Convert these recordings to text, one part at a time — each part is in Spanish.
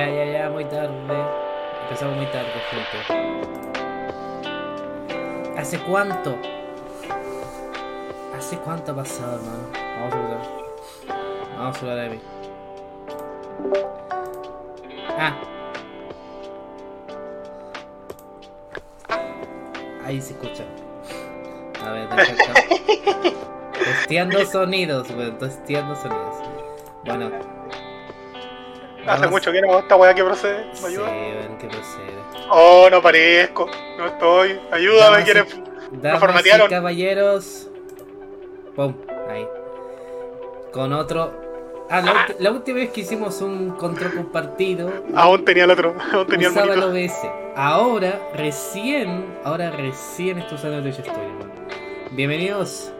Ya, ya, ya, muy tarde. Empezamos muy tarde, gente. ¿Hace cuánto? ¿Hace cuánto ha pasado, hermano? Vamos a hablar. Vamos a hablar de mí. Ah. Ahí se escucha. A ver, deja. Testeando sonidos, weón. Testeando sonidos. Bueno. Hace mucho que no esta weá que procede. ¿Me Sí, ayuda? que procede. Oh, no parezco. No estoy. Ayúdame, ¿quieres? Formatearon. caballeros. Pum, ahí. Con otro. Ah, la, última vez que hicimos un control compartido Aún tenía el otro. Aún tenía el usaba el monito. OBS. Ahora, recién, ahora recién estoy usando el Twitch man. Bienvenidos,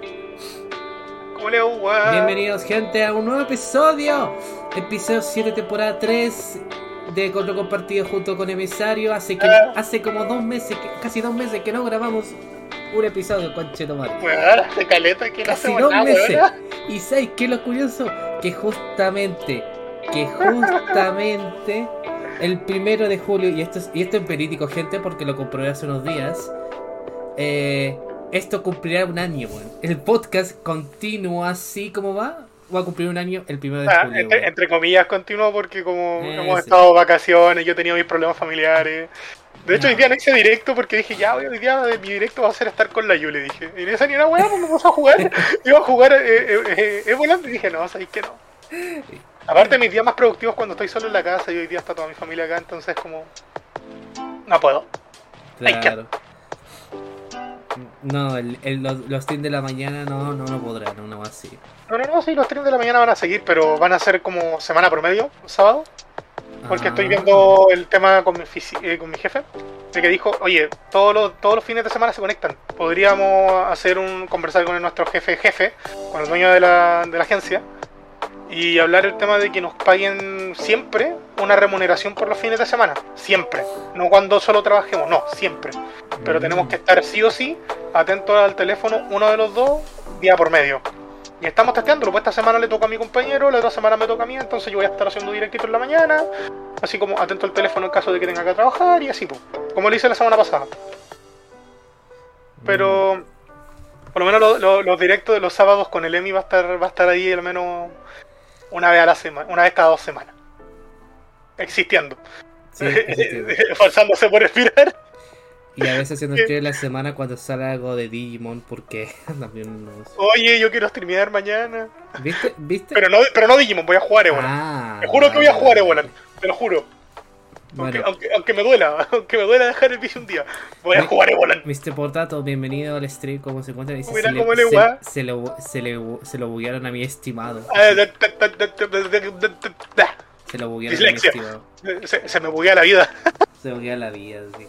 bienvenidos gente a un nuevo episodio. Episodio 7, temporada 3 de Control Compartido junto con Emisario. Hace, que, Ah. hace como dos meses, casi dos meses que no grabamos un episodio, conchetomar. Hace caleta que no Casi dos nada, meses. weá. ¿Y sabes qué es lo curioso? Que justamente, que justamente el primero de julio, y esto es, y esto es verídico, gente, porque lo comprobé hace unos días, eh, esto cumplirá un año, weón. El podcast continúa así como va, va a cumplir un año el primero de Ah, julio. entre, comillas continuo porque como Eh, hemos sí. estado vacaciones, yo he tenido mis problemas familiares. De hecho, No. hoy día no hice directo porque dije, ya, hoy día mi directo va a ser estar con la Yuli, dije. Y esa ni una weá, pues me puse a jugar. Iba a jugar eh, eh, eh, volando y dije, no, sabéis que no. Aparte, mis días más productivos cuando estoy solo en la casa y hoy día está toda mi familia acá, entonces como... No puedo. Claro. No, el, el- los, los teams de la mañana no, no, no podrán, no, no así. No, no, no, sí, los streams de la mañana van a seguir, pero van a ser como semana promedio, sábado. Porque estoy Ah. viendo el tema con mi, fisi- eh, con mi jefe, de que dijo, oye, todos los, todos los fines de semana se conectan. Podríamos hacer un conversar con nuestro jefe jefe, con el dueño de la, de la agencia, y hablar el tema de que nos paguen siempre una remuneración por los fines de semana. Siempre. No cuando solo trabajemos, no, siempre. Pero Mm. tenemos que estar sí o sí atentos al teléfono, uno de los dos, día por medio. Y estamos testeándolo, pues esta semana le toca a mi compañero, la otra semana me toca a mí, entonces yo voy a estar haciendo directito en la mañana, así como atento al teléfono en caso de que tenga que trabajar y así, pues, como lo hice la semana pasada. Pero por lo menos lo- lo- los directos de los sábados con el Emi va a estar va a estar ahí al menos una vez a la semana, una vez cada dos semanas. Existiendo. Sí. Esforzándose por respirar. Y a veces se nos escribe la semana cuando sale algo de Digimon porque también nos... Oye, yo quiero streamear mañana. ¿Viste? ¿Viste? Pero no, pero no Digimon, voy a jugar Evolan. Ah, Te juro que voy a jugar Evolan, te lo juro. Aunque, me duela, aunque me duela dejar el bicho un día, voy a jugar Evolan. Mr. Portato, bienvenido al stream, ¿cómo se encuentra? Dice, se, cómo le, le se, se, lo, se, le, lo buguearon a mi estimado. se lo buguearon a mi estimado. Se, me buguea la vida. se buguea la vida, sí.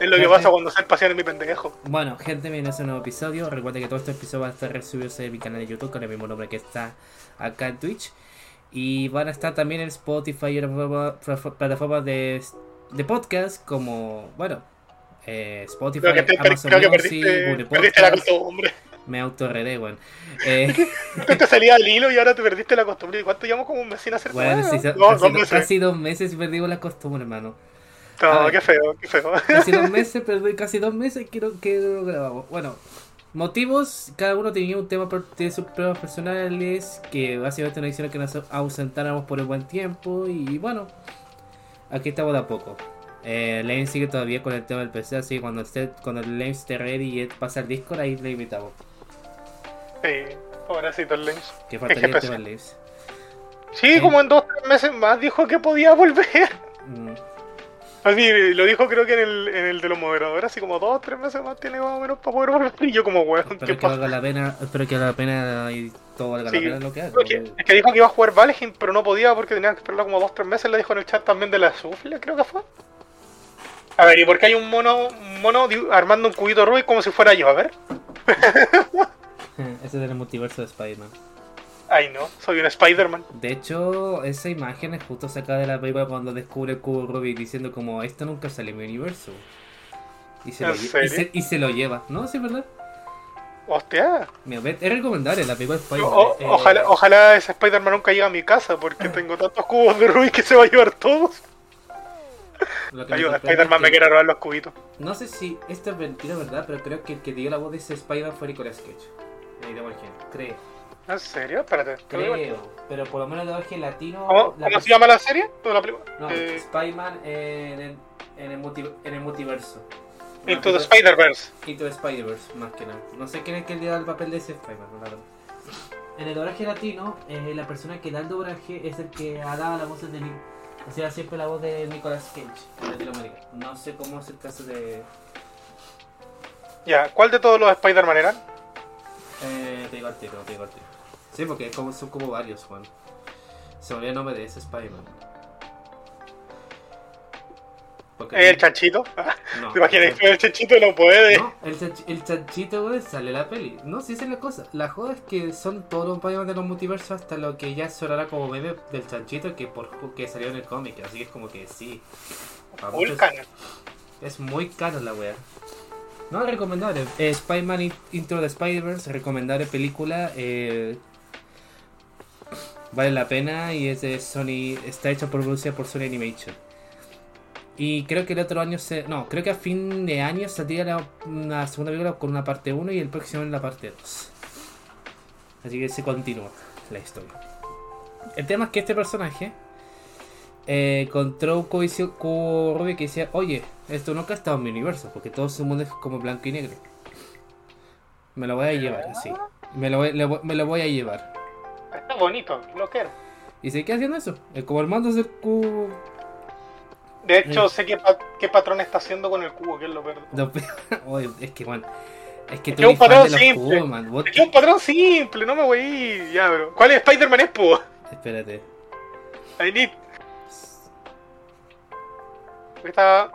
Es lo que pasa cuando se pasear en mi pendejo. Bueno, gente, bienvenidos a un nuevo episodio. Recuerden que todo este episodio va a estar resubido en mi canal de YouTube con el mismo nombre que está acá en Twitch. Y van a estar también en Spotify y otras plataformas- de, de podcast como, bueno, eh, Spotify, Creo que, te- Amazon creo que Music, perdiste, Google perdiste la Podcast. costumbre. Me autorredé, weón. Eh, te salía del hilo y ahora te perdiste la costumbre. ¿Y cuánto llevamos como un mes sin hacer bueno, so- No, casi, dos do- meses. casi dos meses y perdimos la costumbre, hermano. No, ver. qué feo, qué feo. Casi dos meses, perdí casi dos meses que no, que no grabamos. Bueno, motivos, cada uno tenía un tema, tiene sus pruebas personales, que básicamente nos hicieron que nos ausentáramos por un buen tiempo y bueno, aquí estamos de a poco. Eh, Lane sigue todavía con el tema del PC, así que cuando, esté, cuando Lane esté ready y pasa al Discord, ahí le invitamos. Sí, pobrecito el Lens. Que faltaría el tema del Laves. Sí, como en dos tres meses más dijo que podía volver. Mm, Así, lo dijo creo que en el, en el de los moderadores, así como dos tres meses más tiene más o menos para poder volver. Y yo como, weón, ¿qué espero que valga la pena, espero que valga la pena y todo valga Sí. la pena lo que haga. Es que, es que dijo que iba a jugar Valheim, pero no podía porque tenía que esperarlo como dos tres meses. Le dijo en el chat también de la Sufle, creo que fue. A ver, ¿y por qué hay un mono, un mono armando un cubito Rubik como si fuera yo? A ver. Ese es el multiverso de Spider-Man. Ay, no, soy un Spider-Man. De hecho, esa imagen es justo sacada de la película cuando descubre el cubo Rubik diciendo como esto nunca sale en mi universo. Y se, ¿En lo, y se, y se lo lleva, ¿no? ¿Sí es verdad? Hostia. Mira, es recomendable la película Spider-Man. o- eh, ojalá, ojalá ese Spider-Man nunca llegue a mi casa porque tengo tantos cubos de Rubik que se va a llevar todos. me Ayuda, Spider-Man me quiere robar los cubitos. No sé si esto es mentira, ¿verdad? Pero creo que el que dio la voz de ese Spider-Man fue Nicolas Cage. En idioma original. Creo. ¿En serio? Espérate. Creo. Pero por lo menos el doblaje latino. ¿Cómo, la cómo se llama la serie? ¿O la película? No, Eh, Spider-Man en el, en, el multi- en el multiverso. Into the Spider-Verse. Into the Spider-Verse, más que nada. No sé quién es que le da el papel de ese Spider-Man, verdad. En el doblaje latino, eh, la persona que da el doblaje es el que ha dado la voz de Nick. O sea, siempre la voz de Nicolas Cage en Latinoamérica. No sé cómo es el caso de. Ya, ¿cuál de todos los Spider-Man eran? Eh, te digo al tiro, te digo al tiro. Sí, porque como, son como varios, Juan. Se me olvidó el nombre de ese Spider-Man. Porque- ¿El chanchito? No, ¿Te imaginas el- que el chanchito no puede? No, el, chanch- el chanchito, güey, sale la peli. No, sí, esa es la cosa. La joda es que son todos los Spider-Man de los multiversos hasta lo que ya sonará como bebé del chanchito que por que salió en el cómic. Así que es como que sí. Full muchos- es muy caro la wea. No, recomendable. Eh, Spider-Man In- Intro de Spider-Verse, recomendable película. eh, vale la pena y es de Sony. Está hecha por producida por Sony Animation. Y creo que el otro año se. No, creo que a fin de año saldría la, una segunda película con una parte 1 y el próximo en la parte 2. Así que se continúa la historia. El tema es que este personaje eh, encontró un Rubik que decía, oye, esto nunca ha estado en mi universo, porque todo su mundo es como blanco y negro. Me lo voy a llevar así. Me lo voy- me lo voy a llevar. Está bonito, lo quiero. Y se queda haciendo eso. Eh, Como armándose el cubo. De hecho, Mm. sé qué, pa- qué patrón está haciendo con el cubo, que es lo peor. No, es que, man. Es que Es tú eres un patrón simple. cubos, man. Es que es un patrón simple, no me voy a ir. Ya, bro. ¿Cuál es Spider-Man es, po? Espérate. I need. Está.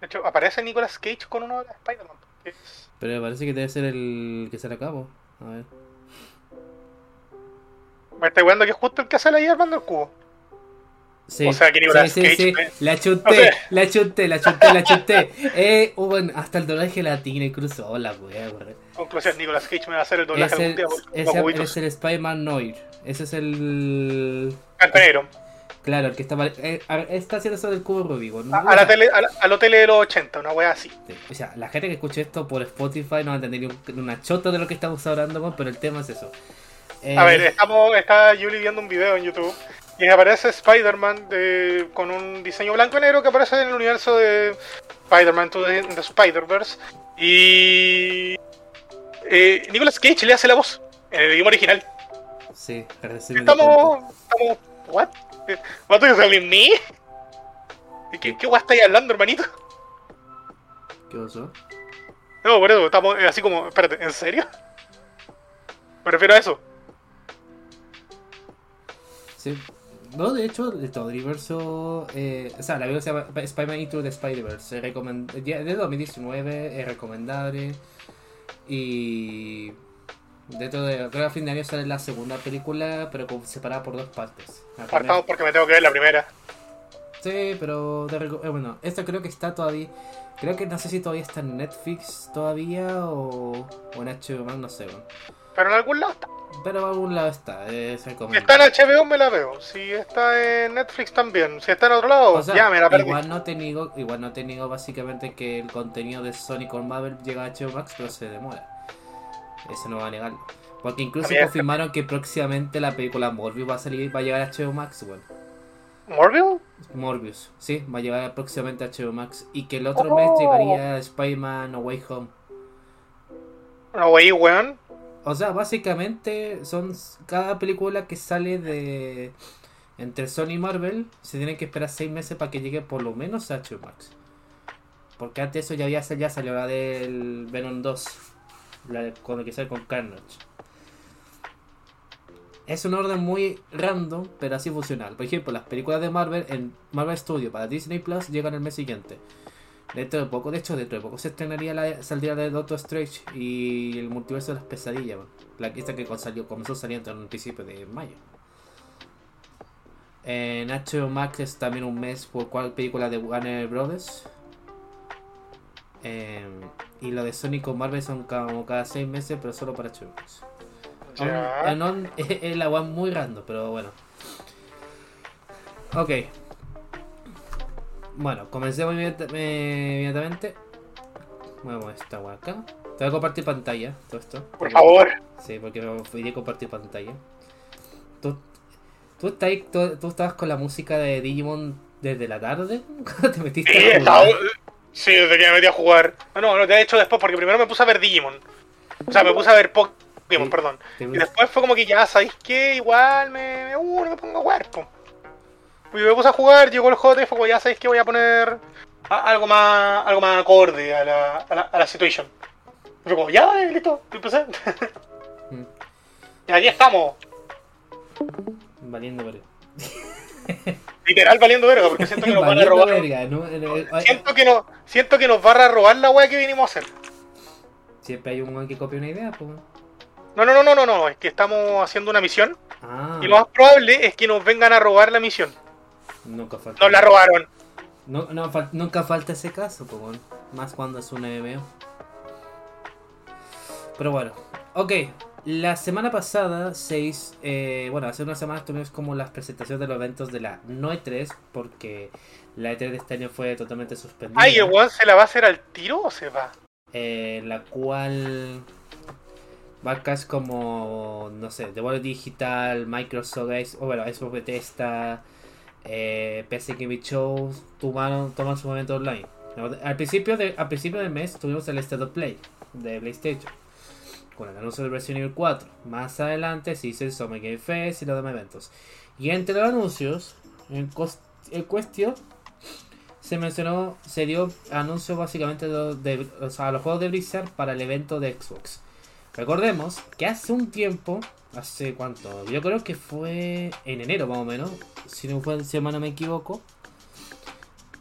De hecho, aparece Nicolas Cage con uno de Spider-Man. es- Pero me parece que debe ser el que sale a cabo. A ver. Me estoy jugando que es justo el que sale ahí armando el cubo. Sí. O sea, que Nicolas sí, sí, Cage, sí. eh. La chunté, O sea- la chunté, la chunté, la chunté. Eh, oh, bueno, hasta el doblaje latino incluso. Hola, wea. Conclusión, Nicolas Cage me va a hacer el doblaje Es algún el, día por los ese es el Spider-Man Noir. Ese es el. Campanero. Claro, el que está, eh, está haciendo eso del cubo Rubik. ¿no? A, a la tele, a la, a la tele de los 80, una wea así. Sí, O sea, la gente que escuche esto por Spotify no va a entender una chota de lo que estamos hablando, pero el tema es eso. Eh, A ver, estamos, está Julie viendo un video en YouTube y aparece Spider-Man de- con un diseño blanco y negro que aparece en el universo de Spider-Man the Spider-Verse. Y. Eh, Nicolas Cage le hace la voz en el idioma original. Sí, di cuenta. Estamos. Estamos. ¿What? ¿What are you telling me? ¿Qué, qué guay estáis hablando, hermanito? ¿Qué pasó? No, por eso, estamos eh, así como. Espérate, ¿en serio? Me refiero a eso. Sí. No, de hecho, el universo. Eh, o sea, la película se llama Spider-Man Into the Spider-Verse. De 2019, es recomendable. Y. Dentro de. Creo que a fin de año sale la segunda película, pero separada por dos partes. Partamos porque me tengo que ver la primera. Sí, pero te eh, bueno, esta creo que está todavía. Creo que no sé si todavía está en Netflix todavía o, o en HBO Max, no sé. bueno. Pero en algún lado está. Pero a algún lado está, es está en HBO me la veo. Si está en Netflix también. Si está en otro lado, O sea, ya me la perdí. igual no te niego, igual no te niego básicamente que el contenido de Sonic con Marvel llega a HBO Max, pero se demora. Eso no va a negarlo. Porque incluso confirmaron que próximamente la película Morbius va a salir, va a llegar a HBO Max. ¿Morbius? Morbius, sí, va a llegar próximamente a HBO Max. Y que el otro mes llegaría Spider-Man No Way Home. No, wey, weón. O sea, básicamente son cada película que sale de entre Sony y Marvel se tienen que esperar seis meses para que llegue por lo menos a HBO Max. Porque antes eso ya, había, ya salió la del Venom 2, con el que sale con Carnage. Es un orden muy random, pero así funcional. Por ejemplo, las películas de Marvel en Marvel Studio para Disney Plus llegan el mes siguiente. Dentro de poco, de hecho, dentro de poco se estrenaría la saldría de Doctor Strange y el multiverso de las pesadillas, weón. la esta que salió, comenzó saliendo en principio de mayo. En HBO Max es también un mes por cual película de Warner Brothers. Eh, y lo de Sonic con Marvel son como cada 6 meses, pero solo para chicos. Aún- es, la one muy random, pero bueno. Ok. Bueno, comencemos inmediata- eh, inmediatamente. Muevo esta wea acá. Te voy a compartir pantalla, todo esto. Por favor. Sí, porque me olvidé compartir pantalla. ¿Tú, tú, estás ahí- tú, tú estabas con la música de Digimon desde la tarde? ¿Cuándo te metiste Sí, a? Sí, desde que me metí a jugar. No, no, no, de hecho después, porque primero me puse a ver Digimon. O sea, me puse a ver Pokémon, perdón. Y después fue como que ya, ¿sabéis qué? Igual me, me, uh, no me pongo a jugar, po. Y me puse a jugar, llegó el J y fue como ya, ¿sabéis qué? Voy a poner a- algo más algo más acorde a la, a la, a la situation. Y fue como, ya, vale, listo, empecé. Mm, y aquí estamos, Valiendo verga. Literal valiendo verga, porque siento que nos van a robar. verga, ¿no? Siento que, no, siento que nos van a robar la weá que vinimos a hacer. Siempre hay un weón que copia una idea, pues. No, no, no, no, no, no, es que estamos haciendo una misión Ah, y lo más probable es que nos vengan a robar la misión. nunca falta. Nos la robaron. No, no, fal- nunca falta ese caso, pues bueno. Más cuando es un MMO. Pero bueno, ok. La semana pasada, seis, eh, bueno, hace unas semanas tuvimos como las presentaciones de los eventos de la no E3, porque la E3 de este año fue totalmente suspendida. Ay, ¿el weón se la va a hacer al tiro o se va? eh, la cual marcas como, no sé, The World Digital, Microsoft, o bueno, Xbox Bethesda, eh, PC Gaming Show, tomaron, toman su momento online. Al principio, de, al principio del mes tuvimos el State of Play de PlayStation, con el anuncio de Resident Evil 4. Más adelante se hizo el Summer Game Fest y los demás eventos. Y entre los anuncios, en, cuestión, se mencionó, se dio anuncio básicamente de, los juegos de Blizzard para el evento de Xbox. Recordemos que hace un tiempo, hace cuánto, yo creo que fue en enero más o menos, si no fue no me equivoco,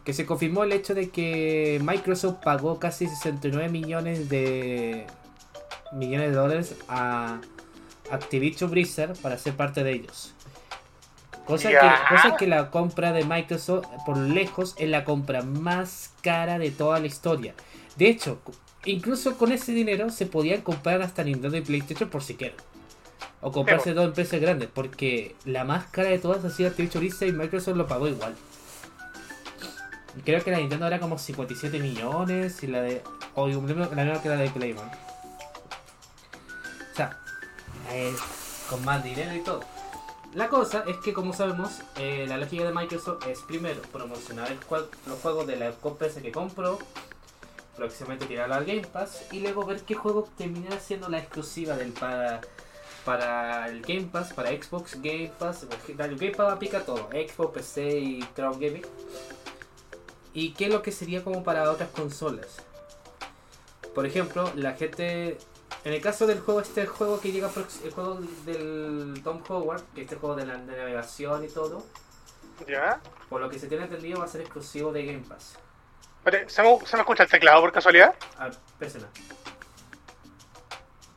que se confirmó el hecho de que Microsoft pagó casi 69 millones de millones de dólares a Activision Blizzard para ser parte de ellos. Cosa que, cosa que la compra de Microsoft por lejos es la compra más cara de toda la historia. De hecho, incluso con ese dinero se podían comprar hasta Nintendo y PlayStation por si quieren. O comprarse dos empresas grandes, porque la más cara de todas ha sido Activision Blizzard y Microsoft lo pagó igual. Creo que la Nintendo era como 57 millones y la de. O la misma que la de Playman. O sea, es con más dinero y todo. La cosa es que, como sabemos, eh, la lógica de Microsoft es primero promocionar el los juegos de la empresa que compró, próximamente tirarlo al Game Pass y luego ver qué juego termina siendo la exclusiva del para para el Game Pass, para Xbox Game Pass, el Game Pass aplica todo, Xbox, PC y Cloud Gaming. Y qué es lo que sería como para otras consolas. Por ejemplo, la gente en el caso del juego, este juego que llega, el juego del Tom Howard, que este juego de, la, de navegación y todo, ¿Ya? por lo que se tiene entendido va a ser exclusivo de Game Pass. Espérate, ¿se me, ¿se me escucha el teclado por casualidad? Ah, persona.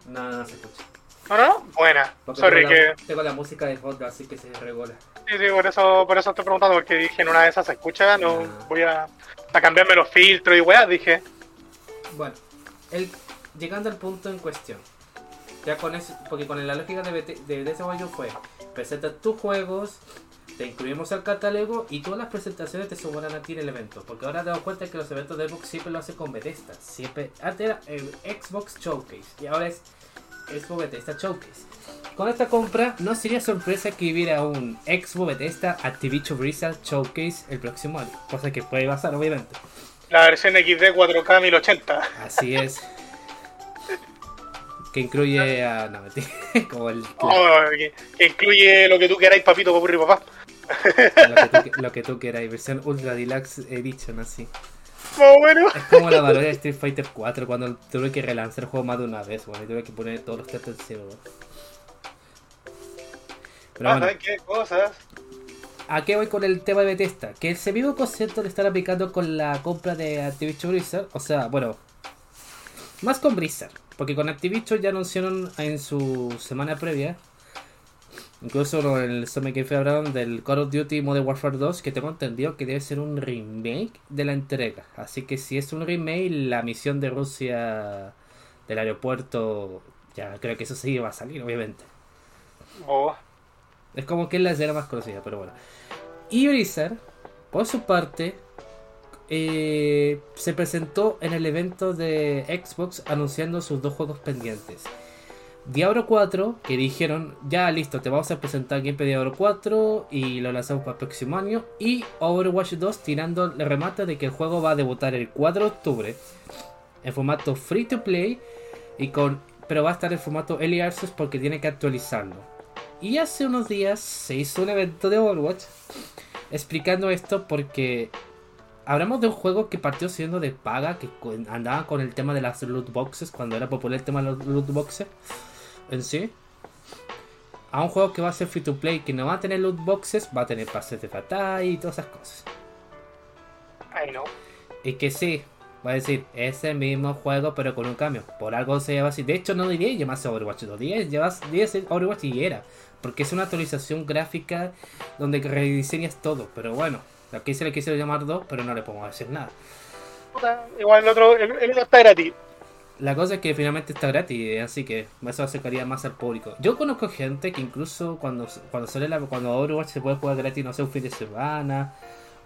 No, no, no se escucha. ¿No, no? Buena. Porque Sorry tengo, que... la, tengo la música de fondo, así que se regola. Sí, sí, por eso, por eso estoy preguntando, porque dije en una de esas se escucha, no Ah. voy a, a cambiarme los filtros y weá, dije. Bueno, el, llegando al punto en cuestión. Ya con eso, porque con la lógica de, BT de desarrollo fue, presenta tus juegos, te incluimos al catálogo y todas las presentaciones te sumarán a ti en el evento. Porque ahora te das cuenta que los eventos de Xbox siempre lo hacen con Bethesda. Siempre, antes era el Xbox Showcase y ahora es Xbox Bethesda Showcase. Con esta compra no sería sorpresa que hubiera un Xbox Bethesda Activision Blizzard Showcase el próximo año. Cosa que puede pasar obviamente. La versión XD 4K 1080. Así es. Que incluye a. No, como el. Oh, que, que incluye lo que tú queráis, papito, papurri, papá. Lo que, tú, lo que tú quieras, versión Ultra Deluxe Edition, así. Más o menos. Es como la parodia de Street Fighter 4 cuando tuve que relanzar el juego más de una vez, bueno, y tuve que poner todos los testos en cero, weón. Pero Ah, bueno, ¿sabes qué cosas? ¿a qué voy con el tema de Bethesda? Que ese mismo concepto le están aplicando con la compra de Activision Blizzard, o sea, bueno, más con Blizzard, porque con Activision ya anunciaron en su semana previa Incluso en el Summit Fair hablaron del Call of Duty Modern Warfare 2, que tengo entendido que debe ser un remake de la entrega. Así que si es un remake, la misión de Rusia del aeropuerto, ya creo que eso sí va a salir, obviamente. Oh, Es como que es la escena más conocida, pero bueno. Y Blizzard, por su parte, eh, se presentó en el evento de Xbox anunciando sus dos juegos pendientes. Diablo 4, que dijeron, ya listo, te vamos a presentar gameplay Diablo 4 y lo lanzamos para el próximo año. Y Overwatch 2 tirando el remate de que el juego va a debutar el 4 de octubre en formato free to play y con pero va a estar en formato Early Access porque tiene que actualizarlo. Y hace unos días se hizo un evento de Overwatch explicando esto porque hablamos de un juego que partió siendo de paga, que andaba con el tema de las loot boxes, cuando era popular el tema de los loot boxes en sí. A un juego que va a ser free to play, que no va a tener loot boxes, va a tener pases de batalla y todas esas cosas. I know. Y que sí, va a decir, es el mismo juego pero con un cambio. Por algo se llama así. De hecho, no diría llamarse Overwatch 2, diría llevas- diría ser Overwatch y era. Porque es una actualización gráfica donde rediseñas todo. Pero bueno, aquí se le quisieron llamar 2, pero no le podemos decir nada. Igual el otro, el, el está gratis. La cosa es que finalmente está gratis, así que eso acercaría más al público. Yo conozco gente que incluso cuando, cuando sale la, cuando Overwatch se puede jugar gratis, no sé, un fin de semana,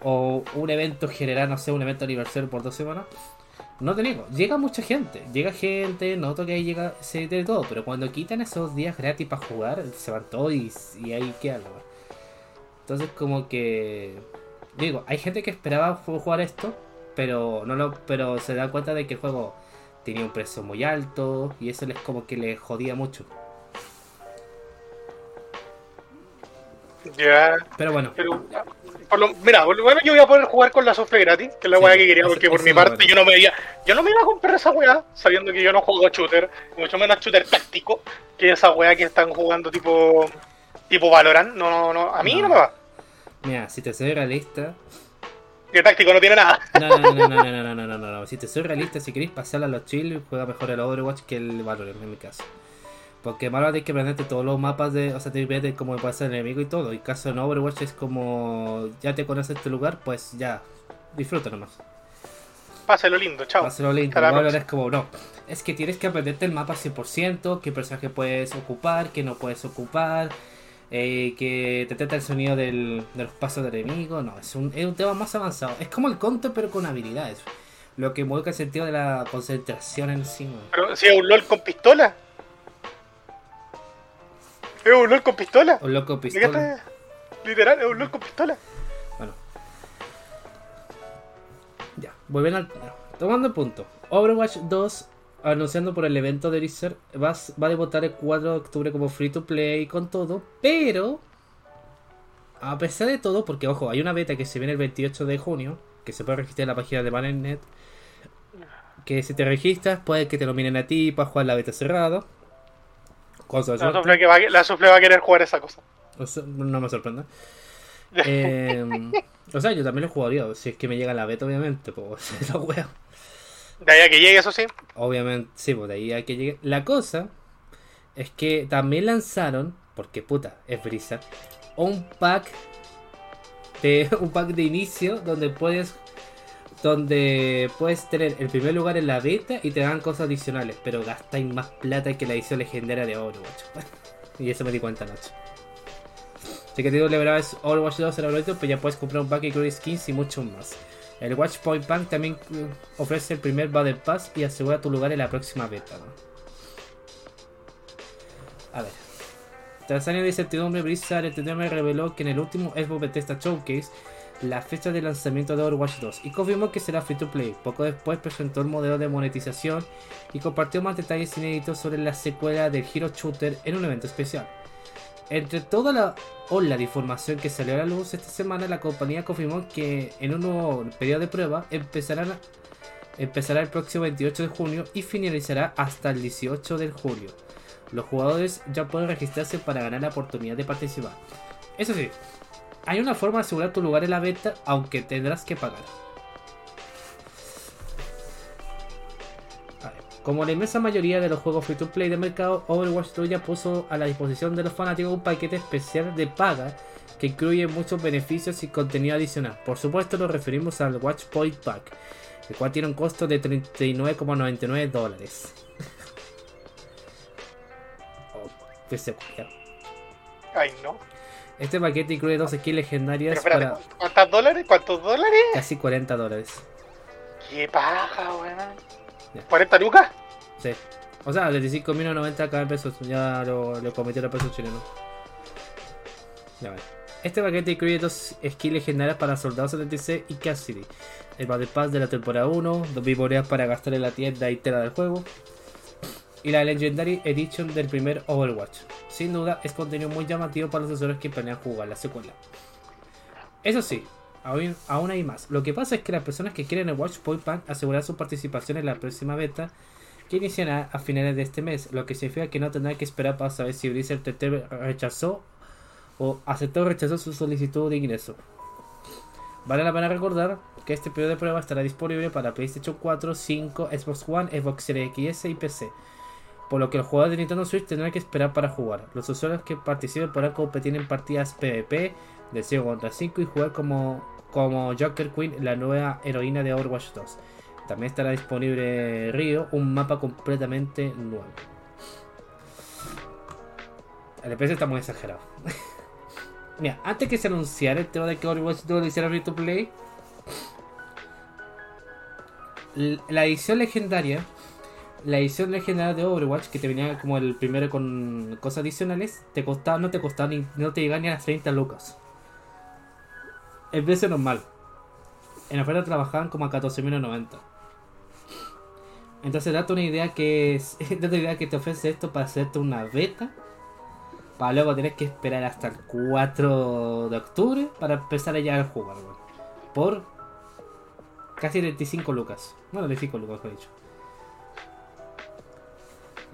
o un evento general, no sé, un evento aniversario por dos semanas. No te digo, llega mucha gente, llega gente, noto que ahí llega, se de todo, pero cuando quitan esos días gratis para jugar, se van todos y, y ahí queda wea. Entonces como que digo, hay gente que esperaba ju- jugar esto, pero no lo, pero se da cuenta de que el juego tenía un precio muy alto y eso les como que les jodía mucho. Ya. Pero bueno, Pero, por lo, mira, por lo menos yo voy a poder jugar con la sufre gratis, que es la Sí, weá que quería, porque por mi parte bueno. yo no me iba, yo no me iba a comprar esa weá, sabiendo que yo no juego shooter, mucho menos shooter táctico, que esa weá que están jugando tipo tipo Valorant, no, no, no, a mí no, No. me va. Mira, si te soy realista, Que táctico no tiene nada. no, no, no, no, no, no, no, no, no, si te soy realista, si queréis pasarla a los chill, juega mejor el Overwatch que el Valorant en mi caso. Porque Valorant tienes que aprenderte todos los mapas de, o sea, te ves cómo pasa el enemigo y todo. Y caso en Overwatch es como ya te conoces tu lugar, pues ya disfruta nomás. Páselo lindo, chao. Hacerlo lindo. Valorant es como, no. Es que tienes que aprenderte el mapa 100%, qué personaje puedes ocupar, qué no puedes ocupar, eh, que te trata el sonido del, de los pasos del enemigo. No, es un, es un tema más avanzado. Es como el counter, pero con habilidades. Lo que mueve el sentido de la concentración encima. Pero si es un LOL con pistola. Es un LOL con pistola. Un loco ¿De qué pistola. Literal, es un LOL con pistola. Bueno. Ya, volviendo al. Tomando el punto. Overwatch 2, anunciando por el evento de Blizzard, va, a- va a debutar el 4 de octubre como free to play con todo, pero. A pesar de todo, porque ojo, hay una beta que se viene el 28 de junio, que se puede registrar en la página de Battle.net. Que si te registras, puede que te nominen a ti para jugar la beta cerrada. Cosa La sufle, que va, la sufle va a querer jugar esa cosa. O sea, no me sorprende. Eh, o sea, yo también lo jugaría. Si es que me llega la beta, obviamente. Pues la wea. De ahí a que llegue, eso sí. Obviamente, sí, pues de ahí hay que llegar. La cosa es que también lanzaron, porque puta, es Blizzard, un pack de un pack de inicio donde puedes donde puedes tener el primer lugar en la beta y te dan cosas adicionales, pero gastáis más plata que la edición legendaria de Overwatch. y eso me di cuenta anoche. Así que te digo, es Overwatch 2 el favorito, pues ya puedes comprar un pack de skins y mucho más. El Watch Point Pack también eh, ofrece el primer Battle Pass y asegura tu lugar en la próxima beta. A ver. Tras años de incertidumbre, Blizzard Entertainment reveló que en el último Xbox Bethesda Showcase la fecha de lanzamiento de Overwatch 2 y confirmó que será free to play. Poco después presentó el modelo de monetización y compartió más detalles inéditos sobre la secuela del Hero Shooter en un evento especial. Entre toda la ola de información que salió a la luz esta semana, la compañía confirmó que en un nuevo periodo de prueba empezará el próximo 28 de junio y finalizará hasta el 18 de julio. Los jugadores ya pueden registrarse para ganar la oportunidad de participar. Eso sí, hay una forma de asegurar tu lugar en la beta, aunque tendrás que pagar. Como la inmensa mayoría de los juegos free to play del mercado, Overwatch 2 ya puso a la disposición de los fanáticos un paquete especial de paga que incluye muchos beneficios y contenido adicional. Por supuesto, nos referimos al Watch Point Pack, el cual tiene un costo de 39,99 dólares. oh, Ay, no. Este paquete incluye dos skins legendarias Pero espérate, para ¿cuántos dólares? ¿Cuántos dólares? casi 40 dólares. Qué paja, weón. Ya. ¿40 lucas? Sí. O sea, 25.090 cada pesos. Ya lo, lo cometió los pesos chilenos. Ya vale. Este paquete incluye dos skins legendarias para Soldado 76 y Cassidy. El Battle Pass de la temporada 1, dos vivoreas para gastar en la tienda entera del juego. Y la Legendary Edition del primer Overwatch. Sin duda es contenido muy llamativo para los usuarios que planean jugar la secuela. Eso sí, aún, hay más. Lo que pasa es que las personas que quieren el Watch Point Pack asegurar su participación en la próxima beta que iniciará a finales de este mes, lo que significa que no tendrá que esperar para saber si Blizzard TT rechazó o aceptó o rechazó su solicitud de ingreso. Vale la pena recordar que este periodo de prueba estará disponible para PlayStation 4, 5, Xbox One, Xbox Series X y PC. Por lo que los jugadores de Nintendo Switch tendrán que esperar para jugar. Los usuarios que participen podrán competir en partidas PvP de 5 contra 5 y jugar como, como Joker Queen, la nueva heroína de Overwatch 2. También estará disponible Río, un mapa completamente nuevo. El precio está muy exagerado. Mira, antes que se anunciara el tema de que Overwatch 2 lo hiciera free to play, la edición legendaria, la edición legendaria de Overwatch, que te venía como el primero con cosas adicionales, te costaba, no te costaba ni, no te llegaba ni a las 30 lucas. El precio normal. En oferta trabajaban como a 14.090. Entonces date una idea que date una idea que te ofrece esto para hacerte una beta. Para luego tener que esperar hasta el 4 de octubre para empezar a llegar a jugar, weón. Por casi 25 lucas. Bueno, 25 lucas, mejor dicho.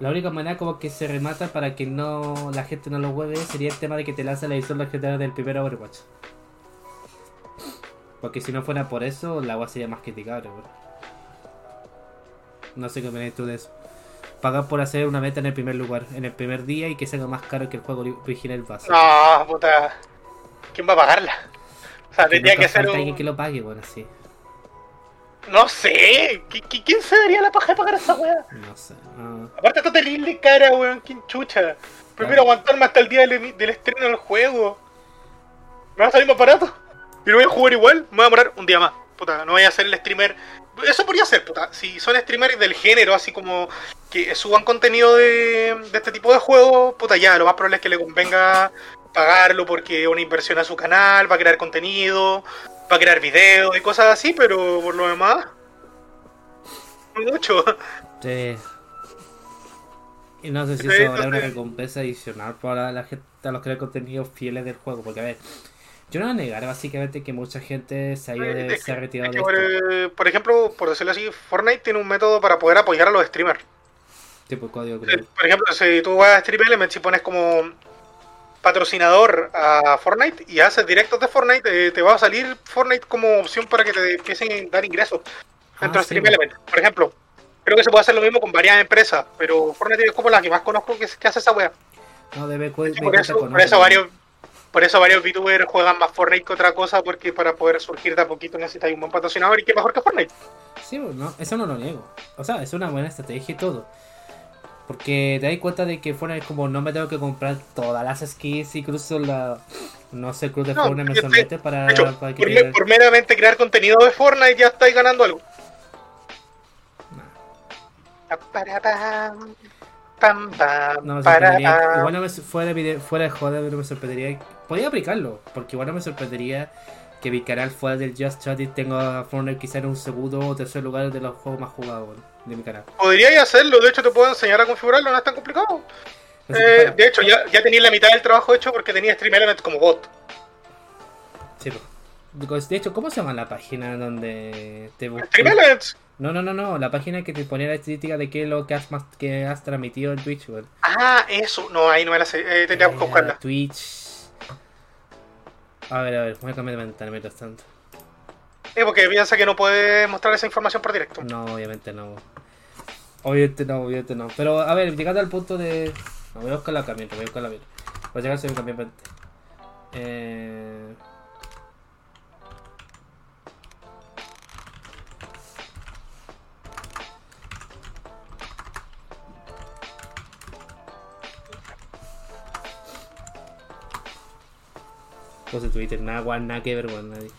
La única manera como que se remata para que no la gente no lo hueve sería el tema de que te lanza la edición legendaria del primer Overwatch. Porque si no fuera por eso, la agua sería más criticable, weón. No sé qué opinas tú de eso. Pagar por hacer una meta en el primer lugar, en el primer día y que salga más caro que el juego original base. No, puta. ¿Quién va a pagarla? O sea, tendría que ser un... alguien que lo pague, bueno, sí. No sé. ¿qui- qui- ¿Quién se daría la paja de pagar esa weá? No sé. ah. Aparte está terrible cara, weón. ¿Quién chucha? Primero aguantarme hasta el día del, del estreno del juego. Me va a salir más barato. Y lo voy a jugar igual. Me voy a demorar un día más. Puta, no voy a ser el streamer. Eso podría ser, puta. Si son streamers del género, así como que suban contenido de, de este tipo de juegos, puta, ya, lo más probable es que le convenga pagarlo porque es una inversión a su canal, va a crear contenido, va a crear videos y cosas así, pero por lo demás, mucho. Sí. Y no sé si eso habrá una recompensa adicional para la gente, a los creadores de contenido fieles del juego. Porque, a ver, yo no voy a negar básicamente que mucha gente se ha ido de, se ha retirado de esto. por, ejemplo, por decirlo así, Fortnite tiene un método para poder apoyar a los streamers. Tipo código. Por ejemplo, si tú vas a Stream Elements y pones como patrocinador a Fortnite y haces directos de Fortnite, eh, te va a salir Fortnite como opción para que te empiecen a dar ingresos dentro Ah, de Stream sí. Elements. Por ejemplo, creo que se puede hacer lo mismo con varias empresas, pero Fortnite es como la que más conozco que, que hace esa wea. No, debe cu- Sí, de por, eso, por varios por eso varios VTubers juegan más Fortnite que otra cosa, porque para poder surgir de a poquito necesitas un buen patrocinador y qué mejor que Fortnite. Sí, pues, no, eso no lo niego. O sea, es una buena estrategia y todo. Porque te das cuenta de que Fortnite es como no me tengo que comprar todas las skins, incluso la. No sé, Cruz de No, Fortnite mensualmente para, hecho, para que por, por meramente crear contenido de Fortnite ya estáis ganando algo. Pam, No me sorprendería. Igual no me, fuera, de video- fuera de joda, no me sorprendería. Podría aplicarlo, porque igual no me sorprendería que mi canal fuera del Just Chatting tenga a Fortnite quizá en un segundo o tercer lugar de los juegos más jugados de mi canal. Podríais hacerlo, de hecho te puedo enseñar a configurarlo, no es tan complicado. Eh, de hecho, ya, ya tenéis la mitad del trabajo hecho porque tenía Stream Element como bot. sí, pues. De hecho, ¿cómo se llama la página donde te buscas? Stream Elements. No, no, no, no, la página que te ponía la estadística de qué es lo que has, más, que has transmitido en Twitch, weón. Ah, eso. No, ahí no sé. Eh, tendría que Eh, buscarla. Twitch. A ver, a ver, voy a cambiar de ventana mientras tanto. Eh, porque piensa que no puede mostrar esa información por directo. No, obviamente no. Obviamente no, obviamente no. Pero a ver, llegando al punto de. No, voy a buscar la camioneta, voy a buscar la bien. Voy a llegar a mi camioneta. Eh. Puse Twitter, nada, guan, nada que ver, weón, nadie.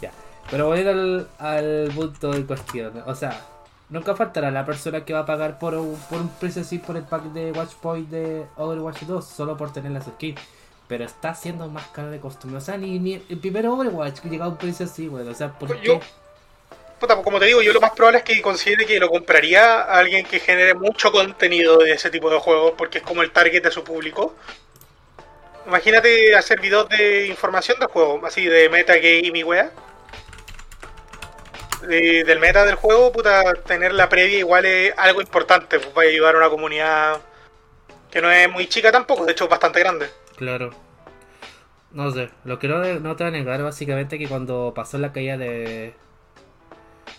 Ya. Pero voy a ir al, al punto de cuestión. O sea, nunca faltará la persona que va a pagar por un, por un precio así por el pack de Watchpoint de Overwatch 2 solo por tener las skins. Pero está siendo más caro de costumbre. O sea, ni, ni el primer Overwatch que llega a un precio así, weón. O sea, ¿por Pues qué? yo- Puta, pues como te digo, yo lo más probable es que considere que lo compraría a alguien que genere mucho contenido de ese tipo de juegos, porque es como el target de su público. Imagínate hacer videos de información del juego, así de metagame y wea. De- del meta del juego, puta, tener la previa igual es algo importante, pues va a ayudar a una comunidad que no es muy chica tampoco, de hecho es bastante grande. Claro. No sé, lo que no, no te voy a negar básicamente que cuando pasó la caída de...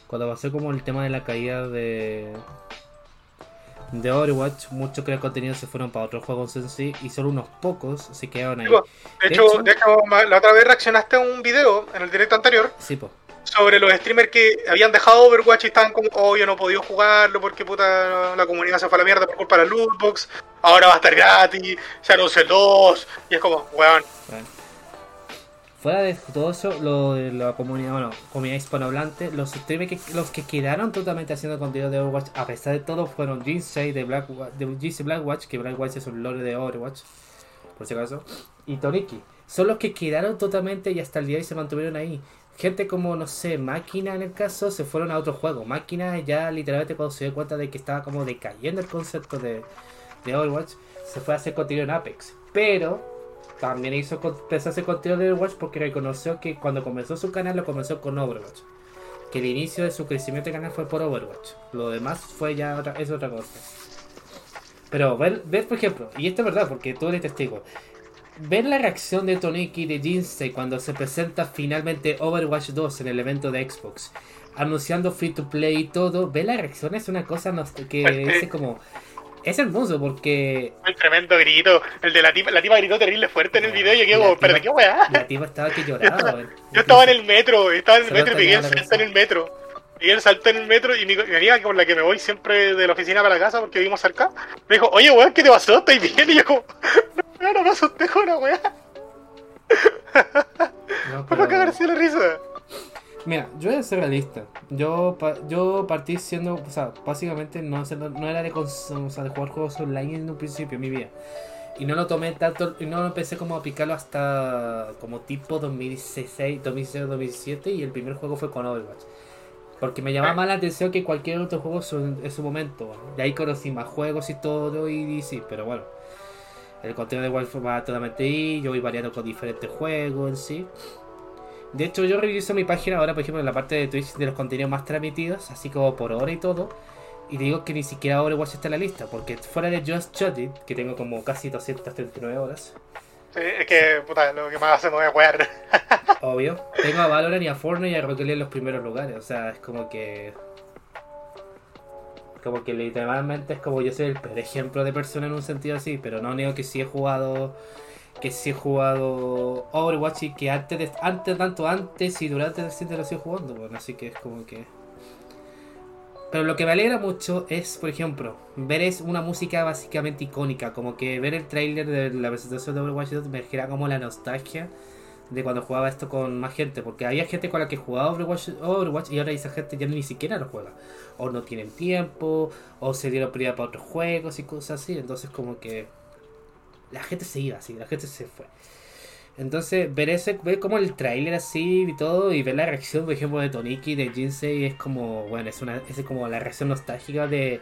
Cuando pasó como el tema de la caída de... De Overwatch, muchos creadores de contenido se fueron para otros juegos en sí y solo unos pocos se quedaron ahí. De hecho, de hecho, la otra vez reaccionaste a un video en el directo anterior Sí, po. sobre los streamers que habían dejado Overwatch y estaban como, oh, yo no he podido jugarlo porque puta la comunidad se fue a la mierda por culpa de la lootbox, ahora va a estar gratis, se anunció el 2, y es como, weón, Bueno. Fuera de todo eso, lo de la comunidad, bueno, comunidad hispanohablante, los streamers que, los que quedaron totalmente haciendo contenido de Overwatch, a pesar de todo, fueron Jinsei de Black de GC Blackwatch, que Blackwatch es un lore de Overwatch, por si acaso, y Toriki. Son los que quedaron totalmente y hasta el día de hoy se mantuvieron ahí. Gente como, no sé, Máquina en el caso, se fueron a otro juego. Máquina ya literalmente cuando se dio cuenta de que estaba como decayendo el concepto de, de Overwatch, se fue a hacer contenido en Apex. Pero también hizo, empezó a hacer contenido de Overwatch porque reconoció que cuando comenzó su canal lo comenzó con Overwatch. Que el inicio de su crecimiento de canal fue por Overwatch. Lo demás fue ya otra, es otra cosa. Pero ver, ver, por ejemplo, y esto es verdad porque tú eres testigo. Ver la reacción de Toniki y de Jinsei cuando se presenta finalmente Overwatch 2 en el evento de Xbox, anunciando free to play y todo, ver la reacción es una cosa que Fuerte. es como. Es hermoso porque el tremendo grito, el de la tipa, la tipa gritó terrible fuerte en el video y yo quedo La como, espérate, qué weá. la tipa estaba que lloraba. weón. Yo estaba en el metro, estaba en el metro y nota pegué ya el la salto en el metro. Pegué el salto en el metro y mi, mi amiga con la que me voy siempre de la oficina para la casa porque vivimos cerca, me dijo, oye weón, ¿qué te pasó? ¿Estás bien? Y yo como, no, no me asusté con una weá. No, pero- cagarse la risa. Mira, yo voy a ser realista. Yo, yo partí siendo, o sea, básicamente no, era de, o sea, de jugar juegos online en un principio en mi vida. Y no lo tomé tanto, y no lo empecé como a picarlo hasta como tipo 2016, 2016, 2017 y el primer juego fue con Overwatch. Porque me llamaba más la atención que cualquier otro juego su- en su momento. De ahí conocí más juegos y todo y, y sí, pero bueno. El contenido de Wolf va totalmente ahí, yo voy variando con diferentes juegos en sí. De hecho, yo reviso mi página ahora, por ejemplo, en la parte de Twitch de los contenidos más transmitidos, así como por hora y todo. Y digo que ni siquiera Overwatch está en la lista, porque fuera de Just Shot It, que tengo como casi 239 horas, Sí, es que, puta, lo que más hace voy a jugar. obvio. Tengo a Valorant y a Fortnite y a Rocket League en los primeros lugares, o sea, es como que. Como que literalmente es como yo soy el peor ejemplo de persona en un sentido así, pero no niego que sí he jugado. Que sí he jugado Overwatch y que antes, de, antes tanto antes y durante el sitio lo sigo jugando, bueno, así que es como que. Pero lo que me alegra mucho es, por ejemplo, ver es una música básicamente icónica, como que ver el tráiler de la presentación de Overwatch 2 me genera como la nostalgia de cuando jugaba esto con más gente, porque había gente con la que jugaba Overwatch, Overwatch y ahora esa gente ya ni siquiera lo juega, o no tienen tiempo, o se dieron prioridad para otros juegos y cosas así, entonces como que la gente se iba así, la gente se fue. Entonces, ver ese, ver como el tráiler así y todo, y ver la reacción, por ejemplo, de Toniki, de Jinsei, es como, bueno, es una, es como la reacción nostálgica de,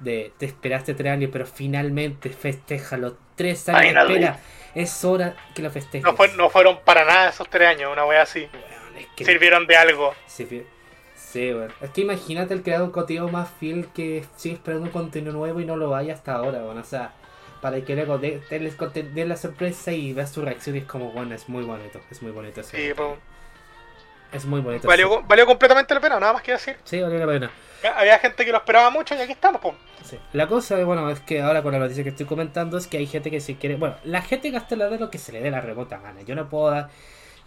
de te esperaste tres años, pero finalmente festeja los tres años de Finally. espera. Es hora que lo festejes. No, fue- no fueron para nada esos tres años, una wea así. Weón, es que- Sirvieron de algo. Sí, fi- sí, bueno. Es que imagínate el creador de contenido más fiel que sigue esperando un contenido nuevo y no lo vaya hasta ahora, bueno, o sea, para que luego dé les dé la sorpresa y veas su reacción y es como, bueno, es muy bonito, es muy bonito. ese Sí, po. Es muy bonito. Valió, valió completamente la pena, nada más que decir. Sí, valió la pena. Había gente que lo esperaba mucho y aquí estamos, po. Sí. La cosa, bueno, es que ahora con la noticia que estoy comentando es que hay gente que si quiere. Bueno, la gente gasta la de lo que se le dé la remota gana. Yo no puedo dar.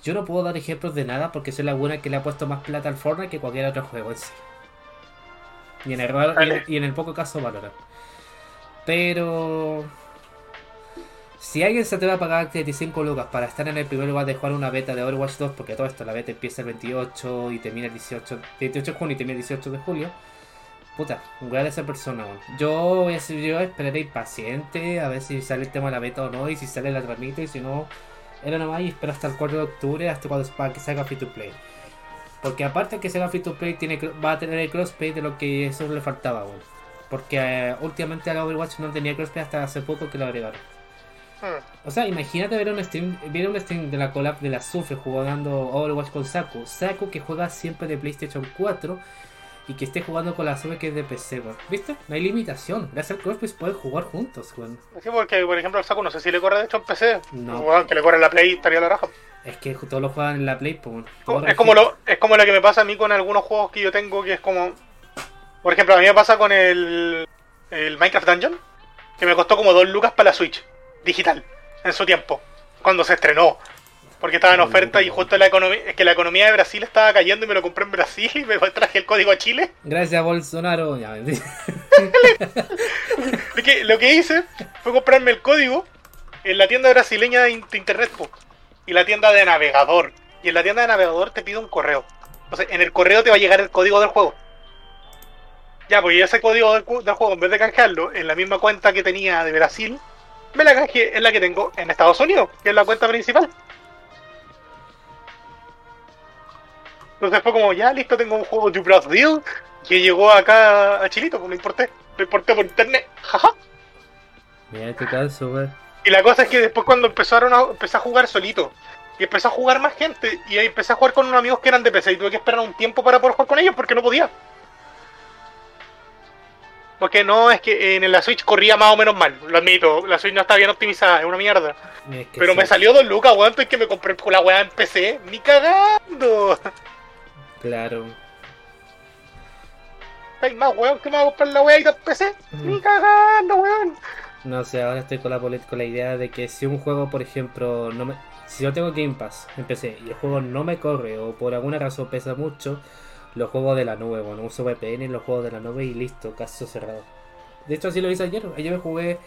Yo no puedo dar ejemplos de nada porque soy la buena que le ha puesto más plata al Fortnite que cualquier otro juego en sí. Y en el, y en, y en el poco caso Valorant. Pero. Si alguien se te va a pagar 35 lucas para estar en el primer lugar de jugar una beta de Overwatch 2, porque todo esto, la beta empieza el 28 y termina el 18, 28 de junio y termina el 18 de julio, puta, un de esa persona. Yo voy a ser, yo esperaré impaciente a ver si sale el tema de la beta o no, y si sale la transmito, y si no, era nomás y espero hasta el 4 de octubre, hasta cuando para que salga free to play. Porque aparte que salga free to play, tiene, va a tener el crossplay de lo que eso le faltaba, bueno. Porque eh, últimamente a Overwatch no tenía crossplay hasta hace poco que lo agregaron. O sea, imagínate ver un stream, ver un stream de la collab de la Sufre jugando Overwatch con Saku. Saku que juega siempre de PlayStation 4 y que esté jugando con la Sufre que es de PC, weón. ¿Viste? No hay limitación. Gracias al crossplay pueden jugar juntos, weón. Sí, porque por ejemplo el Saku no sé si le corre de hecho en PC. No. Que le corre en la Play estaría la raja. Es que todos lo juegan en la Play, pues, Es como, lo, es como lo que me pasa a mí con algunos juegos que yo tengo que es como... Por ejemplo, a mí me pasa con el, el Minecraft Dungeon, que me costó como 2 lucas para la Switch, digital, en su tiempo, cuando se estrenó. Porque estaba en oferta y justo la economía, es que la economía de Brasil estaba cayendo y me lo compré en Brasil y me traje el código a Chile. Gracias, Bolsonaro. Lo que, lo que hice fue comprarme el código en la tienda brasileña de in- de internet po, y la tienda de navegador. Y en la tienda de navegador te pide un correo. Entonces, en el correo te va a llegar el código del juego. Ya, pues ese código del, del juego, en vez de canjearlo en la misma cuenta que tenía de Brasil, me la canjeé en la que tengo en Estados Unidos, que es la cuenta principal. Entonces fue como, ya listo, tengo un juego de Brasil que llegó acá a Chilito, pues lo importé. Lo importé por internet, jaja. Mira este caso, weón. Y la cosa es que después cuando empezaron a, empecé a jugar solito, y empecé a jugar más gente, y ahí empecé a jugar con unos amigos que eran de PC, y tuve que esperar un tiempo para poder jugar con ellos porque no podía. Porque no, es que en la Switch corría más o menos mal, lo admito, la Switch no está bien optimizada, es una mierda. Es que Pero sí, me salió dos lucas, weón, antes que me compré la weá en PC, ni cagando. Claro. Hay más weón que me va a comprar la weá y en PC, ni Ujú. cagando, weón. No sé, ahora estoy con la, con la idea de que si un juego, por ejemplo, no me, si yo tengo Game Pass en PC y el juego no me corre o por alguna razón pesa mucho, los juegos de la nube, bueno, uso VPN en los juegos de la nube y listo, caso cerrado. De hecho, así lo hice ayer. Ayer me jugué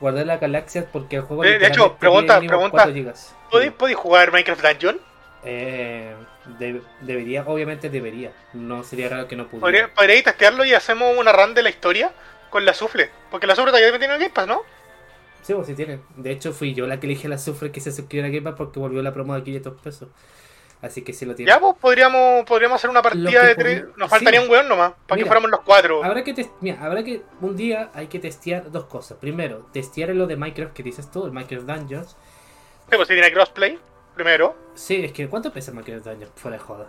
Guardar las Galaxias porque el juego. De- de hecho, pregunta- pregunta. 4 gigas. ¿Podéis, jugar Minecraft Dungeon? Eh, de- debería, obviamente debería. No sería raro que no pudiera. ¿Podría- ¿Podríais testearlo y hacemos una run de la historia con la Sufle? Porque la Sufle todavía tiene Game Pass, ¿no? Sí, pues sí tiene. De hecho, fui yo la que elige la Sufre que se suscribió a Game Pass porque volvió la promo de 500 pesos. Así que sí lo tiene. Ya, pues podríamos, podríamos hacer una partida de tres. Nos faltaría sí. un weón nomás, para que fuéramos los cuatro. Habrá que, tes- mira, habrá que un día hay que testear dos cosas. Primero, testear lo de Minecraft que dices tú, el Minecraft Dungeons. Sí, pues si tiene crossplay, primero. Sí, es que ¿cuánto pesa Minecraft Dungeons? Fuera de joda.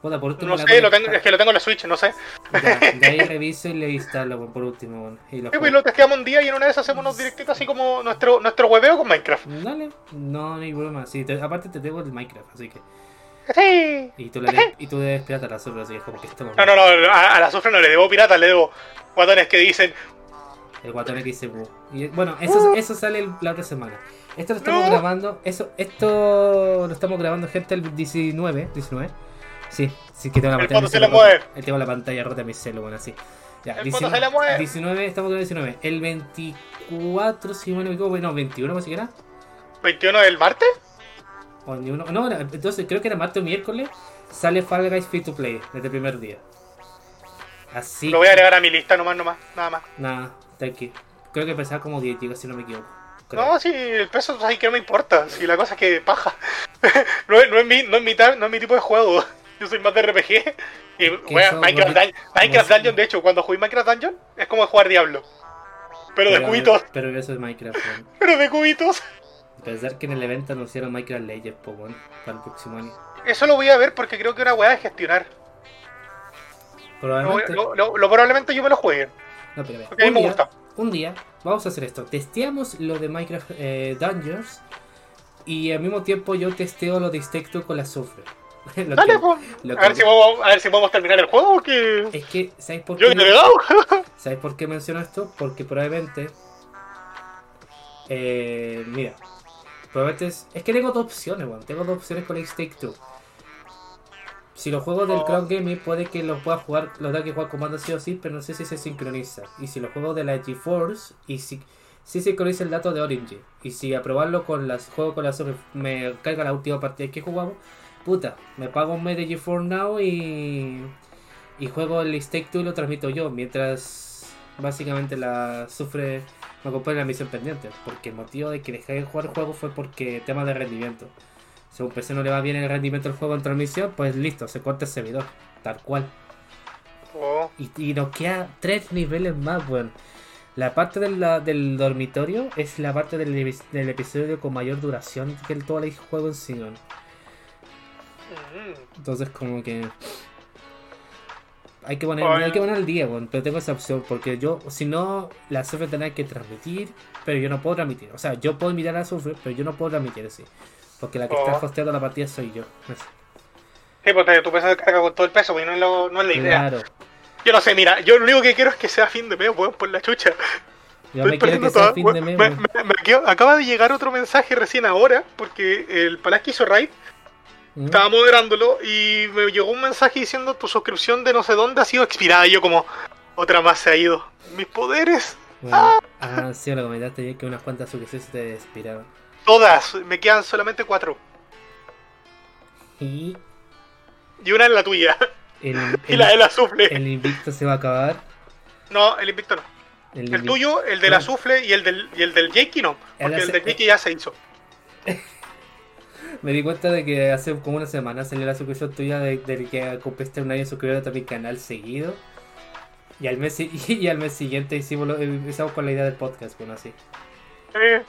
Por último No sé, lo tengo, es que lo tengo en la Switch, no sé. Ya, de ahí reviso y le instalo por último. bueno, Y lo Sí, pues lo testeamos un día y en una vez hacemos unos directitos así como nuestro, nuestro hueveo con Minecraft. Dale, no, no hay problema. Sí, te- aparte te tengo el Minecraft, así que. Sí. Y tú le y tú debes pirata la sobra, así que es como que estamos. No, no, no, a, a la Sufle no le debo pirata, le debo guatones que dicen, El guatón que dice. Y bueno, eso, eso sale el- la otra semana. Esto lo estamos No. grabando. Eso, esto lo estamos grabando, gente, el 19. 19. Sí, sí que tengo la El pantalla. se mueve. Eh, Tengo la pantalla rota en mi celu, bueno, así. Ya, El foto se le mueve. 19, estamos con el 19. El 24, si no me equivoco, no, 21 más siquiera. 21 del martes. O ni uno. No, entonces creo que era martes o miércoles. Sale Fall Guys Free to Play desde el primer día. Así. Lo voy a agregar a mi lista nomás, nomás, nada más. Nada, está aquí. Creo que pesaba como 10 gigas, si no me equivoco. Creo. No, sí, el peso pues, ahí que no me importa. Si la cosa es que paja. no, es, no, es mi, no, es mi, no es mi tipo de juego. Yo soy más de RPG. Y, Minecraft, Dun- Minecraft. Dungeon, de hecho, cuando jugué Minecraft Dungeon, es como jugar Diablo. Pero de cubitos. Pero eso es Minecraft, weón. Pero de cubitos. Pensar que en el evento anunciaron Minecraft Legends, pues bueno, para el próximo año. Eso lo voy a ver porque creo que es una weá de gestionar. Probablemente. lo- lo- lo- probablemente yo me lo juegue. No, pero a mí me día- gusta. un día vamos a hacer esto. Testeamos lo de Minecraft eh, Dungeons y al mismo tiempo yo testeo lo de Insecto con la Sufre. Lo Dale, que- pues. lo A ver, si vamos, a ver si podemos terminar el juego o que. Es que, ¿sabes por Yo qué? he agregado. ¿Sabes por qué menciono esto? Porque probablemente. Eh, mira. Probablemente es. Es que tengo dos opciones, weón. Tengo dos opciones con X Take Two. Si los juegos del Oh. Cloud Gaming puede que los pueda jugar, los tenga que jugar con mando sí o sí, pero no sé si se sincroniza. Y si los juegos de la GeForce, y si, si sincroniza el dato de Origin. Y si aprobarlo con las juego con las me carga la última partida que jugamos, puta, me pago un mes de GeForce Now y y juego el Stake 2 y lo transmito yo, mientras básicamente la sufre, me acompaña la misión pendiente, porque el motivo de que dejé de jugar el juego fue porque tema de rendimiento. Si a un PC no le va bien el rendimiento del juego en transmisión, pues listo, se corta el servidor, tal cual. Oh, Y, y nos queda tres niveles más, weón. La parte de la- del dormitorio es la parte del, epi- del episodio con mayor duración que el todo el juego en sí. Entonces como que hay que poner, Oye. hay que poner el día, pero tengo esa opción porque yo, si no, la Sufre tendrá que transmitir, pero yo no puedo transmitir. O sea, yo puedo invitar a la Sufre, pero yo no puedo transmitir así. Porque la que está Oh. hosteando la partida soy yo. Sí, porque tu peso carga con todo el peso, pues no es, lo- no es la idea. Claro. Yo no sé, mira, yo lo único que quiero es que sea fin de mes, weón, por la chucha. Yo Estoy me quiero que sea fin de mes, Me- acaba de llegar otro mensaje recién ahora, porque el Palaski hizo raid, ¿Mm? estaba moderándolo y me llegó un mensaje diciendo tu suscripción de no sé dónde ha sido expirada. Y yo como, otra más se ha ido. Mis poderes, Bueno, ah, sí, lo comentaste ayer que unas cuantas suscripciones te expiraron. todas, me quedan solamente cuatro. Y Y una es la tuya, el, y el, la de la sufle. el invicto se va a acabar. No, el invicto no. El, tuyo, el de la sufle y el del, y el del Jakey no. Porque el del Jakey ya se hizo. Me di cuenta de que hace como una semana salió la suscripción tuya de, de que cumpliste un año suscribiéndote a mi canal seguido. Y al mes, y al mes siguiente hicimos lo- empezamos con la idea del podcast, bueno, así. Eh,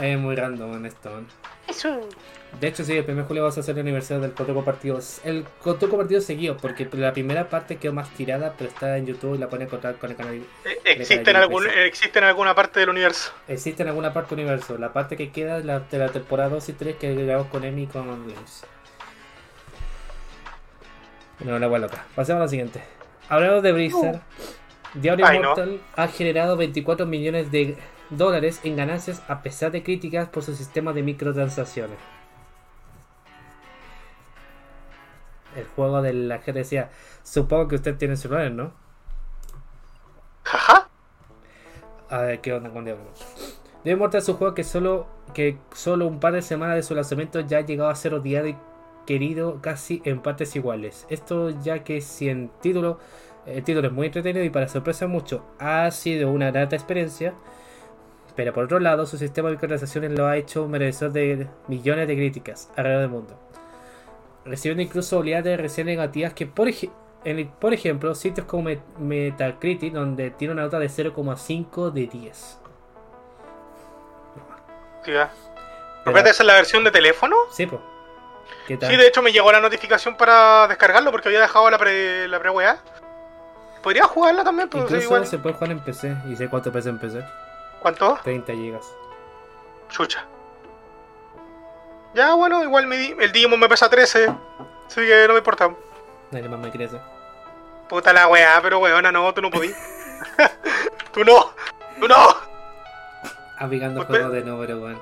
Es muy random en esto. man. eso. De hecho, sí, el primer julio vamos a hacer el aniversario del Coto Compartido. El Coto Compartido seguido, porque la primera parte quedó más tirada, pero está en YouTube y la pueden encontrar con el canal. Eh, Existe en, algún, existe en alguna parte del universo. Existe en alguna parte del universo. La parte que queda es la de la temporada 2 y 3 que grabamos con Emi y con James. No, la hueá loca. Pasemos a la siguiente. Hablamos de Blizzard. Diablo Ay, no. Immortal ha generado 24 millones de dólares en ganancias a pesar de críticas por su sistema de microtransacciones. El juego de la gente decía, supongo que usted tiene celulares, ¿no? Jaja. A ver qué onda con Diablo. Diablo Immortal es un juego que solo, que solo un par de semanas de su lanzamiento ya ha llegado a ser odiado y querido casi en partes iguales. Esto ya que si en título, el título es muy entretenido y para sorpresa mucho ha sido una grata experiencia. Pero por otro lado, su sistema de microtransacciones lo ha hecho merecedor de millones de críticas alrededor del mundo. Recibiendo incluso oleadas de reseñas negativas que, por, ej- en- por ejemplo, sitios como Met- Metacritic, donde tiene una nota de 0,5 de 10. Sí, ya. Pero- ¿Repete esa es la versión de teléfono? Sí, pues. ¿Qué tal? Sí, de hecho me llegó la notificación para descargarlo porque había dejado la pre, la pre weá. Podría jugarla también, pero sí, Incluso igual. se puede jugar en PC. ¿Y sé cuánto pesa en PC? ¿Cuánto? 30 gigas. Chucha. Ya, bueno, igual mi, el Digimon me pesa 13. Así que no me importa. Nadie más me crece. Puta la weá, pero weona, no, tú no podís. tú no, tú no. Aplicando Pues, juegos de no, pero bueno.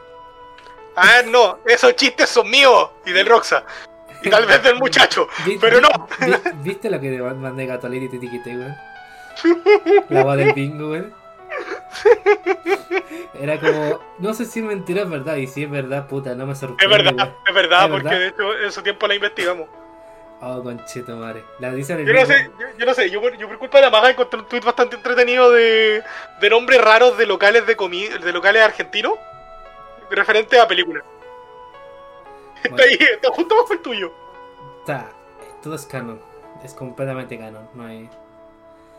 A ver, no, esos chistes son míos y del Roxa. Y tal vez del muchacho, pero no. vi- ¿Viste lo que te mandé Gato y te etiqueté, weón? La voz del bingo, weón. Era como, no sé si mentira es verdad, y si es verdad, puta, no me Es sorprende. verdad, es verdad, ¿Es porque verdad? de hecho en su tiempo la investigamos. Oh, conchito, madre. La dice Yo no sé, yo, yo no sé, yo, por- yo por culpa de la maga encontré un tweet bastante entretenido de, de nombres raros de locales de comida, de locales argentinos, referente a películas. Está ahí, está justo bajo el tuyo. Está, todo es canon. Es completamente canon. No hay.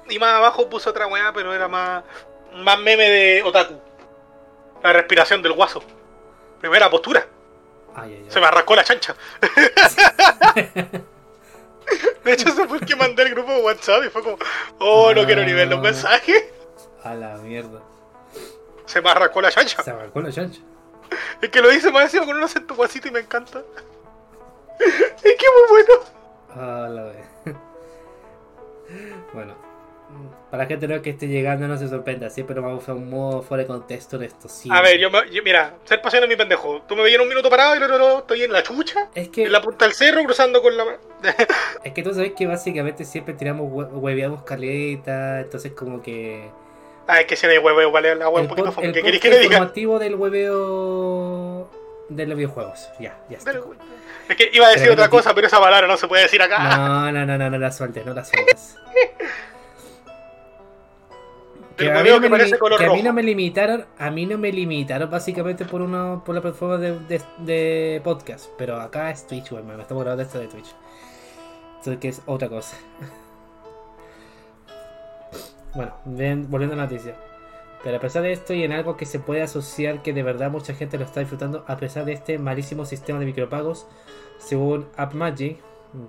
Y más abajo puso otra weá, pero era más, más meme de Otaku. La respiración del guaso. Primera postura. Ay, ay. Se me arrancó la chancha. de hecho, se fue el que mandé el grupo de WhatsApp y fue como, oh, no quiero ni ver los ah. mensajes. A la mierda. Se me arrancó la chancha. Se me arrancó la chancha. Es que lo dice más encima con un acento guasito y me encanta. Es que muy bueno. A la vez. Bueno, nueva que esté llegando, no se sorprenda. Siempre nos vamos a un modo fuera de contexto de esto. Sí. A ver, yo, me- yo- mira, ser paciente es mi pendejo. Tú me veías en un minuto parado y no, no, no, estoy en la chucha, Es que, en la punta del cerro, cruzando con la. es que tú sabes que básicamente siempre tiramos, hue- hueveamos caleta. Entonces, como que. Ah, es que si no hay huevo, vale, la hueá un el poquito fome. el ¿Qué podcast que le diga? informativo del hueveo de los videojuegos. Ya, ya está. Es que iba a decir Pero otra que- cosa, pero esa palabra no se puede decir acá. No, no, no, no, no la sueltes, no la sueltes. Del a mí hueveo no que me parece limi- color que a mí no me limitaron, a mí no me limitaron básicamente por una por la plataforma de, de, de podcast, pero acá es Twitch, me estamos grabando esto de Twitch. Entonces que es otra cosa. Bueno, ven, volviendo a la noticia. Pero a pesar de esto y en algo que se puede asociar que de verdad mucha gente lo está disfrutando a pesar de este malísimo sistema de micropagos, según AppMagic,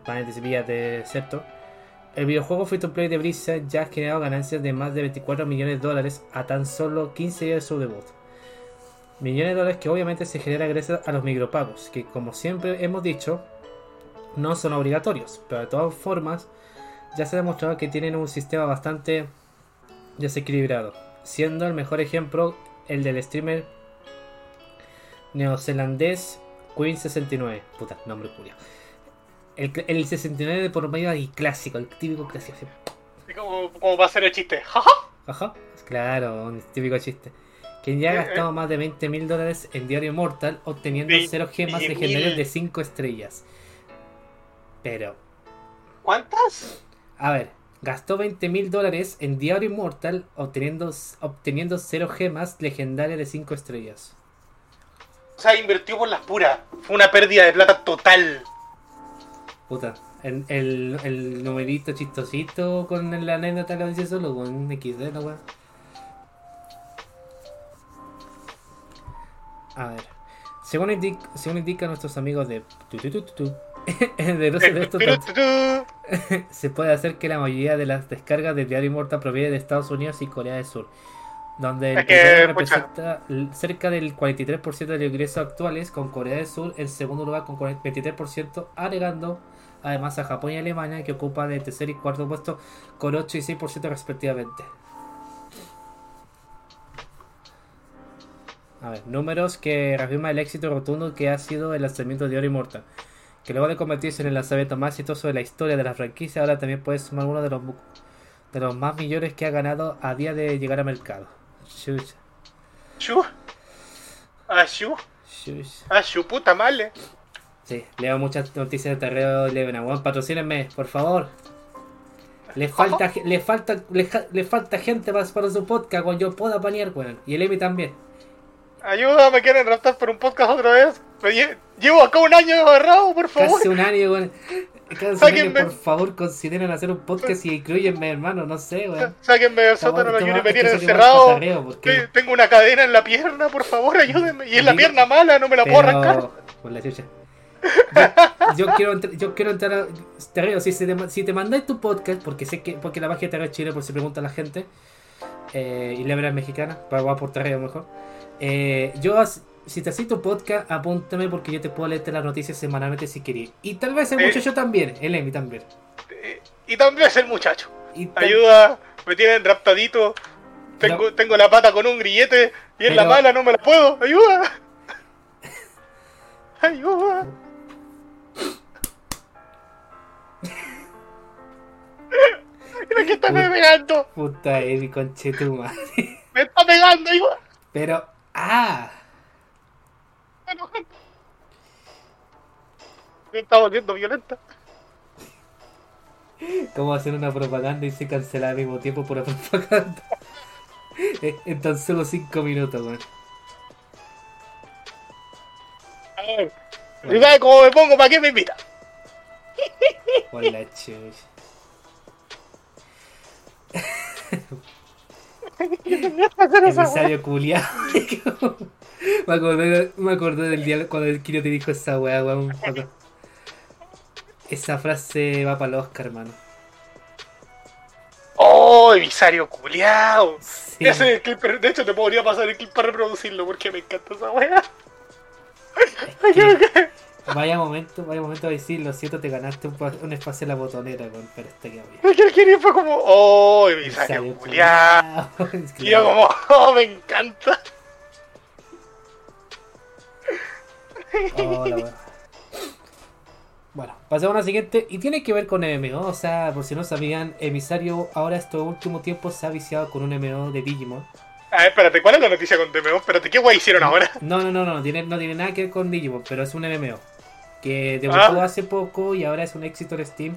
paréntesis vías de Septo, el videojuego Free to Play de Blizzard ya ha generado ganancias de más de 24 millones de dólares a tan solo 15 días de su debut. Millones de dólares que obviamente se generan gracias a los micropagos, que como siempre hemos dicho, no son obligatorios, pero de todas formas ya se ha demostrado que tienen un sistema bastante desequilibrado, siendo el mejor ejemplo el del streamer neozelandés Queen69. Puta, nombre curioso. El, el 69 de por medio y clásico, el típico clásico. Así como, como para hacer el chiste. Jaja. Ajá, claro, un típico chiste. Quien ya ha Eh, gastado más de 20 mil dólares en Diario Immortal obteniendo 20 0 gemas legendarias de 5 estrellas. Pero, ¿Cuántas? a ver, gastó 20 mil dólares en Diario Immortal obteniendo, obteniendo 0 gemas legendarias de 5 estrellas. O sea, invirtió por las puras. Fue una pérdida de plata total. Puta, el, el, el numerito chistosito con la anécdota lo dice solo, con XD, la weá. A ver. Según, indic- según indican nuestros amigos de. tu, tu, tu, estos se puede hacer que la mayoría de las descargas de Diario Immortal proviene de Estados Unidos y Corea del Sur, donde el que, pucha. representa l- cerca del 43% de los ingresos actuales, con Corea del Sur en segundo lugar con 40 23%, agregando además a Japón y Alemania, que ocupan el tercer y cuarto puesto con 8 y 6% respectivamente. A ver, números que reafirman el éxito rotundo que ha sido el lanzamiento de Diario Immortal que luego de convertirse en el lanzamiento más exitoso de la historia de la franquicia, ahora también puede sumar uno de los, de los más millones que ha ganado a día de llegar al mercado. Chucha, Shu. Ah, shu. chucha. Ah, shu, puta madre. Sí, leo muchas noticias de terreo Leven Aguán, patrocínenme, por favor. Le falta, ge- le falta, le, ja- le falta gente para, para su podcast cuando yo pueda panear, weón. Y el Emi también. Ayuda, me quieren raptar por un podcast otra vez. Lle- llevo acá un año agarrado, por favor. Casi un año, weón. Casi un año, Sáquenme. por favor, consideren hacer un podcast y incluyenme, hermano, no sé, weón. Sáquenme del sótano, estamos- me tienen encerrado. porque- Tengo una cadena en la pierna, por favor, ayúdenme. Y es la pierna mala, no me la puedo arrancar. Por la chucha. Yo, yo quiero entrar, yo quiero entrar a Terreo, si, se te, si te mandáis tu podcast, porque sé que porque la magia Terreo es Chile, por si pregunta la gente, eh, y la verdad es mexicana, para va por Terreo mejor. Eh, yo, si te haces tu podcast, apúntame porque yo te puedo leerte las noticias semanalmente si queréis. Y tal vez el Eh. muchacho también, el Emi también. Eh, Y también es el muchacho. Y Ayuda, me tienen raptadito. Tengo, tengo la pata con un grillete y en la mala no me la puedo. Ayuda. Ayuda. Mira que está me pegando. Puta Emi, conchetumare. Me está pegando, ayuda. Pero, ah, Me está volviendo violenta. ¿cómo hacer una propaganda y se cancela al mismo tiempo por la propaganda? En- en tan solo 5 minutos, weón. A ver. ¿Y sabes cómo me pongo? ¿Para qué me invita? Por la chucha. Emisario culiado. me, acordé, me acordé del día cuando el Kiro te dijo esa weá, weón. Esa frase va para el Oscar, hermano. ¡Oh, emisario culiao! Sí. Ese es el clip, de hecho te podría pasar el clip para reproducirlo porque me encanta esa wea. Es que Vaya momento, vaya momento de decir, lo siento, te ganaste un, pa- un espacio en la botonera, con pero este que había. Y el Kiri fue como, oh. Es que Y yo como, oh, me encanta. Oh, la. Bueno, pasemos a la siguiente. Y tiene que ver con MMO. O sea, por si no sabían, Emisario ahora estos últimos tiempos se ha viciado con un MMO de Digimon. A ver, espérate, ¿cuál es la noticia con DMO? Espérate, ¿qué guay hicieron ahora? No, no, no, no, tiene, no tiene nada que ver con Digimon, pero es un MMO. Que debutó Ah. hace poco y ahora es un éxito en Steam.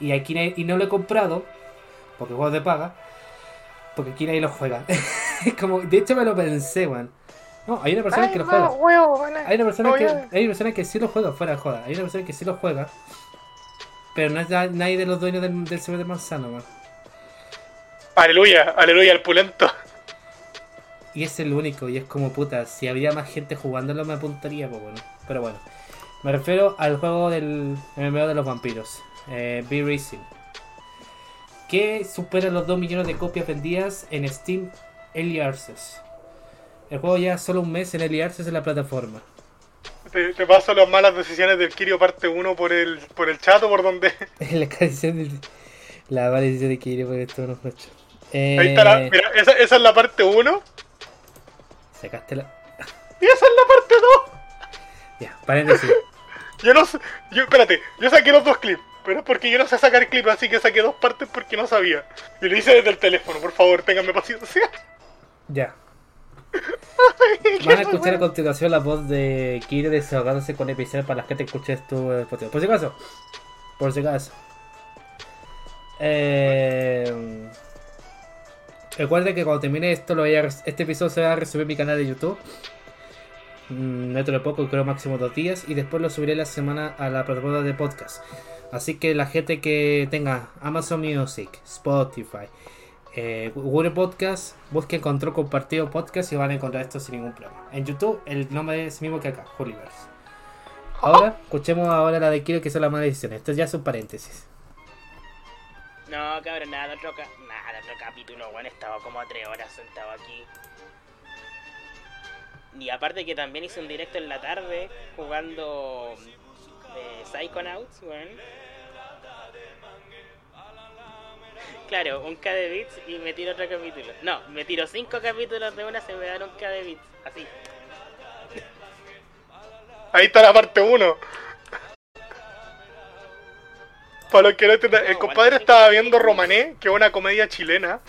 Y aquí y no lo he comprado, porque juego de paga, porque aquí nadie lo juega. Como, de hecho me lo pensé, man. No, hay una persona que lo juega. Hay una persona No, que hay una persona que sí lo juega fuera de joda. Hay una persona que sí lo juega. Pero no es na- nadie de los dueños del, del server de Manzano, man. Aleluya, aleluya, al pulento. Y es el único, y es como puta, si había más gente jugándolo me apuntaría, pues bueno. Pero bueno. Me refiero al juego del MMO de los vampiros. Eh, Be Racing. Que supera los 2 millones de copias vendidas en Steam Early Access. El juego ya solo un mes en Early Access en la plataforma. Te, te paso las malas decisiones del Kirio parte 1 por el, por el chat o por donde. la canción de la maldición de Kirio por esto no mucho. Eh, Ahí está la. Mira, esa, esa es la parte 1 Sacaste la. y esa es la parte 2. Ya, paréntesis. Yo no sé. Yo, espérate, yo saqué los dos clips. Pero es porque yo no sé sacar clips, así que saqué dos partes porque no sabía. Y lo hice desde el teléfono, por favor, ténganme paciencia. Ya. Van a escuchar a continuación la voz de Kiro desahogándose con episodio para la gente que escuche esto en Spotify. Por si acaso. Por si acaso. Eh, recuerden que cuando termine esto, lo voy a este episodio se va a resubir en mi canal de YouTube. Mm, Dentro de poco, creo máximo dos días. Y después lo subiré la semana a la plataforma de podcast. Así que la gente que tenga Amazon Music, Spotify, eh, Google Podcast, busquen Control Compartido Podcast y van a encontrar esto sin ningún problema. En YouTube el nombre es mismo que acá, Hooliverse. Ahora, escuchemos ahora la de Kiro que son las malas decisiones. Esto ya es un paréntesis. No, cabrón, nada, otro, nada, otro capítulo, bueno, estaba como tres horas sentado aquí. Y aparte que también hice un directo en la tarde jugando eh, Psychonauts, weón. Claro, un K de bits y me tiro otro capítulo. No, me tiro cinco capítulos de una, se me dan un K de bits. Así. Ahí está la parte 1. Para los que no entiendan, el compadre estaba viendo Romané, que es una comedia chilena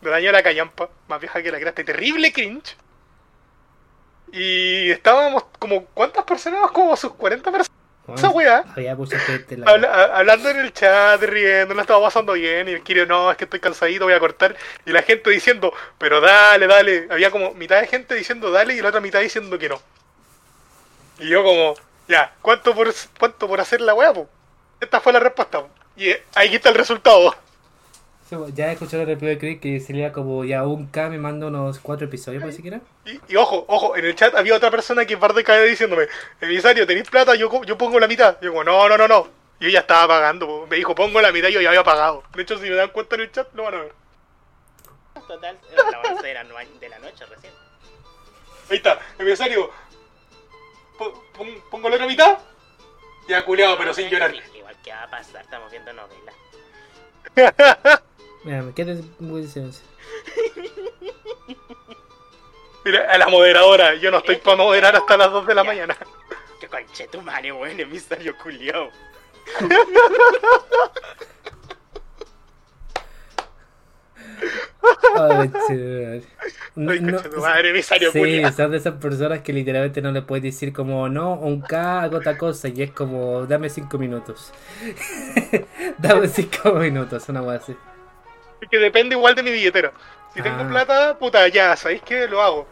del año de la callampa, más vieja que la cresta, terrible cringe. Y estábamos como, ¿cuántas personas? Como sus 40 personas. Esa weá. Había mucha gente en la... Habla- a- hablando en el chat, riendo, lo estaba pasando bien. Y el Kirio, no, es que estoy cansadito, voy a cortar. Y la gente diciendo, pero dale, dale. Había como mitad de gente diciendo dale y la otra mitad diciendo que no. Y yo, como, ya, ¿cuánto por, cuánto por hacer la weá, po? Esta fue la respuesta. po. Y ahí está el resultado. Sí, Ya escuché el replay de Chris que sería como ya un K me manda unos cuatro episodios por siquiera. Y, y ojo, ojo, en el chat había otra persona que par de cae diciéndome, emisario, ¿tenéis plata? Yo, yo pongo la mitad. Yo como, no, no, no, no. Y ella estaba pagando, po. me dijo, pongo la mitad y yo ya había pagado. De hecho, si me dan cuenta en el chat, lo van a ver. Total, las 11 de la, no- de la noche recién. Ahí está, emisario. po- pon- pongo la otra mitad. Ya culeado, pero sin llorar. Igual que va a pasar, estamos viendo novelas. Mira, me quedé muy silencio. Mira, a la moderadora, yo no estoy para moderar hasta las 2 de la mañana. Que conche tu madre, weón, emisario culiao. Ay, che, no, Ay, no- tu madre, emisario Sí, son de esas personas que literalmente no le puedes decir como no, un K, hago otra cosa y es como dame cinco minutos. dame cinco minutos, una cosa así. Que depende igual de mi billetera. Si tengo Ah. plata, puta, ya, ¿sabéis qué? Lo hago.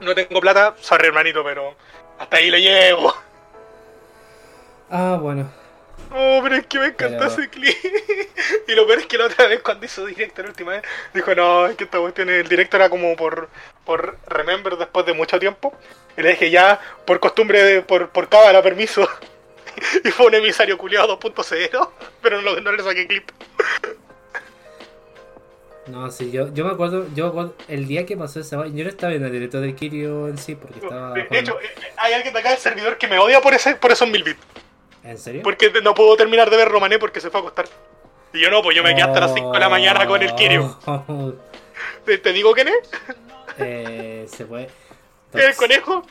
No tengo plata, sorry hermanito, pero hasta ahí le llevo. Ah, bueno. Oh, pero es que me encantó Pero- ese clip. y lo peor es que la otra vez cuando hizo directo la última vez, dijo, no, es que esta cuestión, el directo era como por, por Remember después de mucho tiempo. Y le dije, ya, por costumbre, de- por, por cábala, permiso. y fue un emisario culiado 2.0, pero no, no le saqué clip. No, sí, yo, yo me acuerdo, yo me acuerdo el día que pasó esa vaina, yo no estaba en el directo del Kirio en sí, porque estaba... De, hecho, eh, hay alguien de acá del servidor que me odia por ese por esos mil bits. ¿En serio? Porque no puedo terminar de ver Romané porque se fue a acostar. Y yo no, pues yo me quedé hasta las 5 de la mañana con el Kirio. Oh, ¿Te, te digo quién es? eh, se fue. ¿El conejo?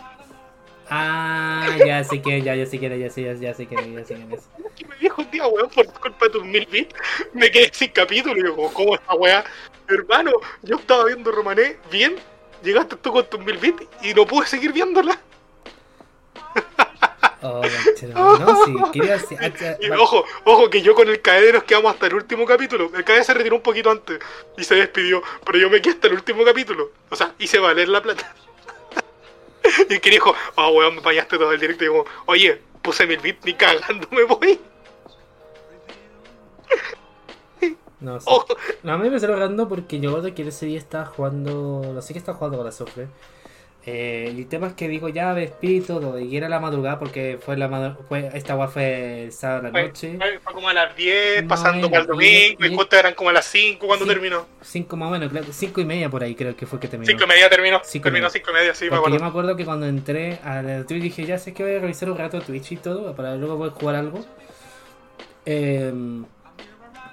Ah, ya sé que, ya, ya sé es, ya sé, ya, ya sé es, ya sé quién es. Que me dijo un día, weón, por culpa de tus mil bits, me quedé sin capítulo. Y digo, ¿cómo esta weá? Hermano, yo estaba viendo Romané bien, llegaste tú con tus mil bits y no pude seguir viéndola. Oh, conchero, no, sí, quería decir. Y ojo, ojo, que yo con el KD nos quedamos hasta el último capítulo. El KD se retiró un poquito antes y se despidió, pero yo me quedé hasta el último capítulo. O sea, hice valer la plata. y el que dijo, oh weón, me fallaste todo el directo. Y digo, oye, puse mil bits, ni cagando me voy. No, sí. Ojo, No, a mí me está rogando porque yo recuerdo que ese día estaba jugando. No sé qué estaba jugando con la Sofre. Eh, el tema es que digo, ya ves, pito, todo, y era la madrugada porque fue la madu- fue Esta guay fue el sábado a la noche. fue- fue como a las 10, No, pasando para el domingo, y- justo eran como a las 5 cuando Sí. terminó. Cinco más o menos, claro, cinco y media por ahí creo que fue que terminó. 5 y media terminó. Cinco y terminó media. 5 y media, sí, me Porque yo acuerdo. me acuerdo que cuando entré a la Twitch dije, ya sé que voy a revisar un rato Twitch y todo, para luego poder jugar algo. Eh,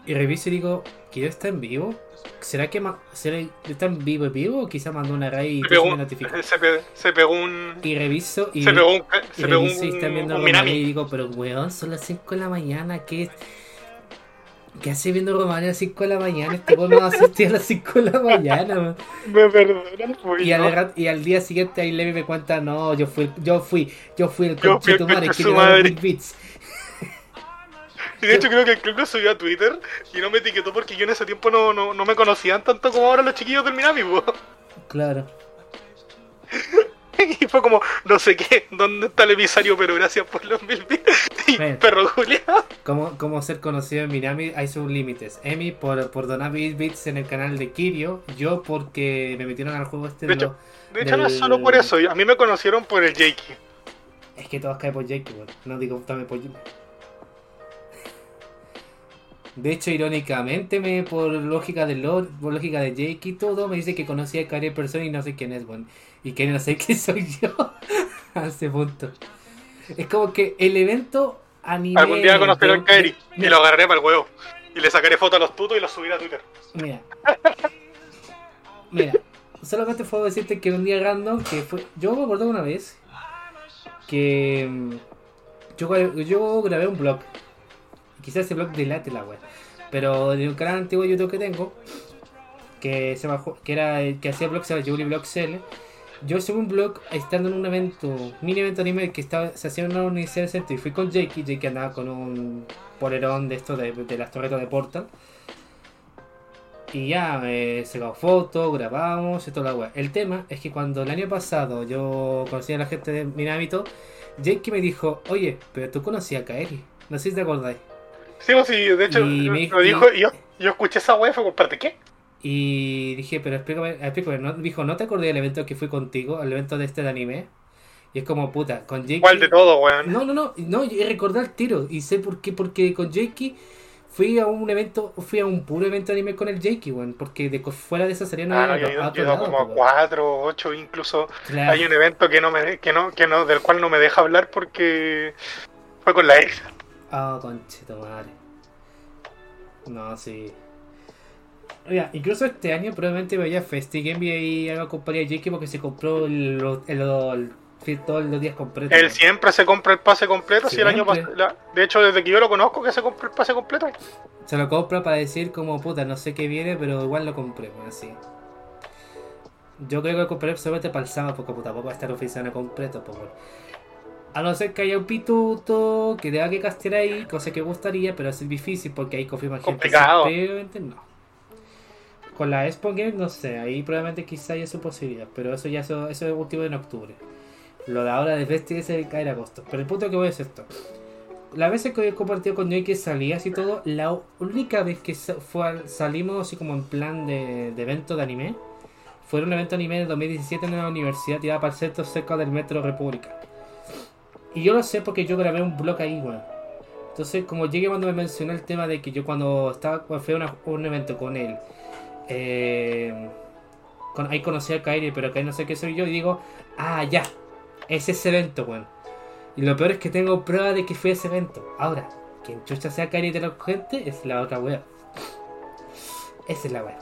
y reviso y digo, ¿quiero está en vivo? ¿Será que ma- será, está en vivo en vivo? O quizá mandó una raíz y Se pegó, me se, pe- se pegó un. Y reviso y, Se pegó un. y Se pegó un, y están viendo Romané y digo, pero weón, son las 5 de la mañana, ¿qué, ¿qué hace viendo Romané a las 5 de la mañana? Este weón me va a asistir a las 5 de la mañana, man. Me perdonan, Y al, rat- y al día siguiente ahí Levi me cuenta, no, yo fui, yo fui, yo fui el Yo fui el conchetumare conche que su de hecho creo que el club lo subió a Twitter y no me etiquetó porque yo en ese tiempo no, no, no me conocían tanto como ahora los chiquillos del Minami, po. Claro. Y fue como, no sé qué, ¿dónde está el emisario? Pero gracias por los mil bits. Y perro Julián. Como, como ser conocido en Minami hay sus límites. Emi por, por donar mil bits en el canal de Kirio, yo porque me metieron al juego este De de, hecho, De hecho, no es solo por eso. A mí me conocieron por el Jakey. Es que todos caen por Jake, weón. No digo también por Jimmy. De hecho, irónicamente, me, por lógica de lore, por lógica de Jake y todo, me dice que conocía a Kairi en persona y no sé quién es, weón. Y que no sé quién soy yo a ese punto. Es como que el evento a nivel. Algún día conoceré a Kairi y lo agarré para el huevo. Y le sacaré fotos a los tutos y los subiré a Twitter. Mira. Mira. Solamente puedo decirte que un día random que fue. Yo me acuerdo una vez que mm, yo, yo grabé un blog. Quizás ese blog delate la web. Pero de un canal antiguo de YouTube que tengo, que se bajó, que era que hacía blogs, se Julie Blog CL. Yo subí un blog estando en un evento, mini evento anime que estaba, se hacía en una universidad del centro y fui con Jakey, Jakey andaba con un polerón de esto de, de las torretas de Portal. Y ya, eh, sacamos fotos, grabamos y toda la wea. El tema es que cuando el año pasado yo conocí a la gente de Minamito, Jakey me dijo, oye, pero tú conocías a Kaeri. No sé si te acordáis. Sí, pues sí, de hecho, Y me- lo dijo y yo, yo escuché esa wea y fue como, ¿parte qué? Y dije, pero explícame, explícame. ¿no? Dijo, ¿no te acordé del evento que fui contigo? Al evento de este de anime. Y es como, puta, con Jakey... ¿Cuál de todo, weón? No, no, no, no, yo recordé el tiro. Y sé por qué, porque con Jakey fui a un evento, fui a un puro evento de anime con el Jakey, weón. Porque de, fuera de esa serie no Ah, no, había yo a yo lado, como a cuatro, ocho incluso. Claro. Hay un evento que no me que no, que no, del cual no me deja hablar porque fue con la ex. Ah, conchito madre. No, sí. Oiga, incluso este año probablemente vaya a Festi Game y haga compañía a Jakey porque se compró el, el, el- el- todos los días completos. Él siempre se compra el pase completo, si el año la- De hecho, desde que yo lo conozco, que se compra el pase completo. Se lo compra para decir como puta, no sé qué viene, pero igual lo compré, así. Yo creo que lo compré solamente para el sábado, porque puta, tampoco va a estar oficial completo, pues bueno. A no ser que haya un pituto que tenga que castear ahí, cosa que gustaría, pero es difícil porque ahí confirma gente. Complicado. Probablemente no. Con la Expo Game, no sé, ahí probablemente quizá haya su posibilidad, pero eso ya eso, eso es último en octubre. Lo de ahora de Festi es el caer agosto. Pero el punto que voy es esto. La vez que he compartido con Joey que salías y todo, la única vez que fue al- salimos así como en plan de, de evento de anime, fue en un evento de anime de 2017 en la universidad tirada para el centro cerca del Metro República. Y yo lo sé porque yo grabé un blog ahí, weón. Entonces, como llegué cuando me mencionó el tema de que yo cuando estaba cuando fui a un evento con él, eh, con- ahí conocí a Kairi, pero Kairi no sé qué soy yo y digo, ah, ya, es ese evento, weón. Y lo peor es que tengo prueba de que fue ese evento. Ahora, quien chucha sea Kairi de la gente es la otra wea. Esa es la wea.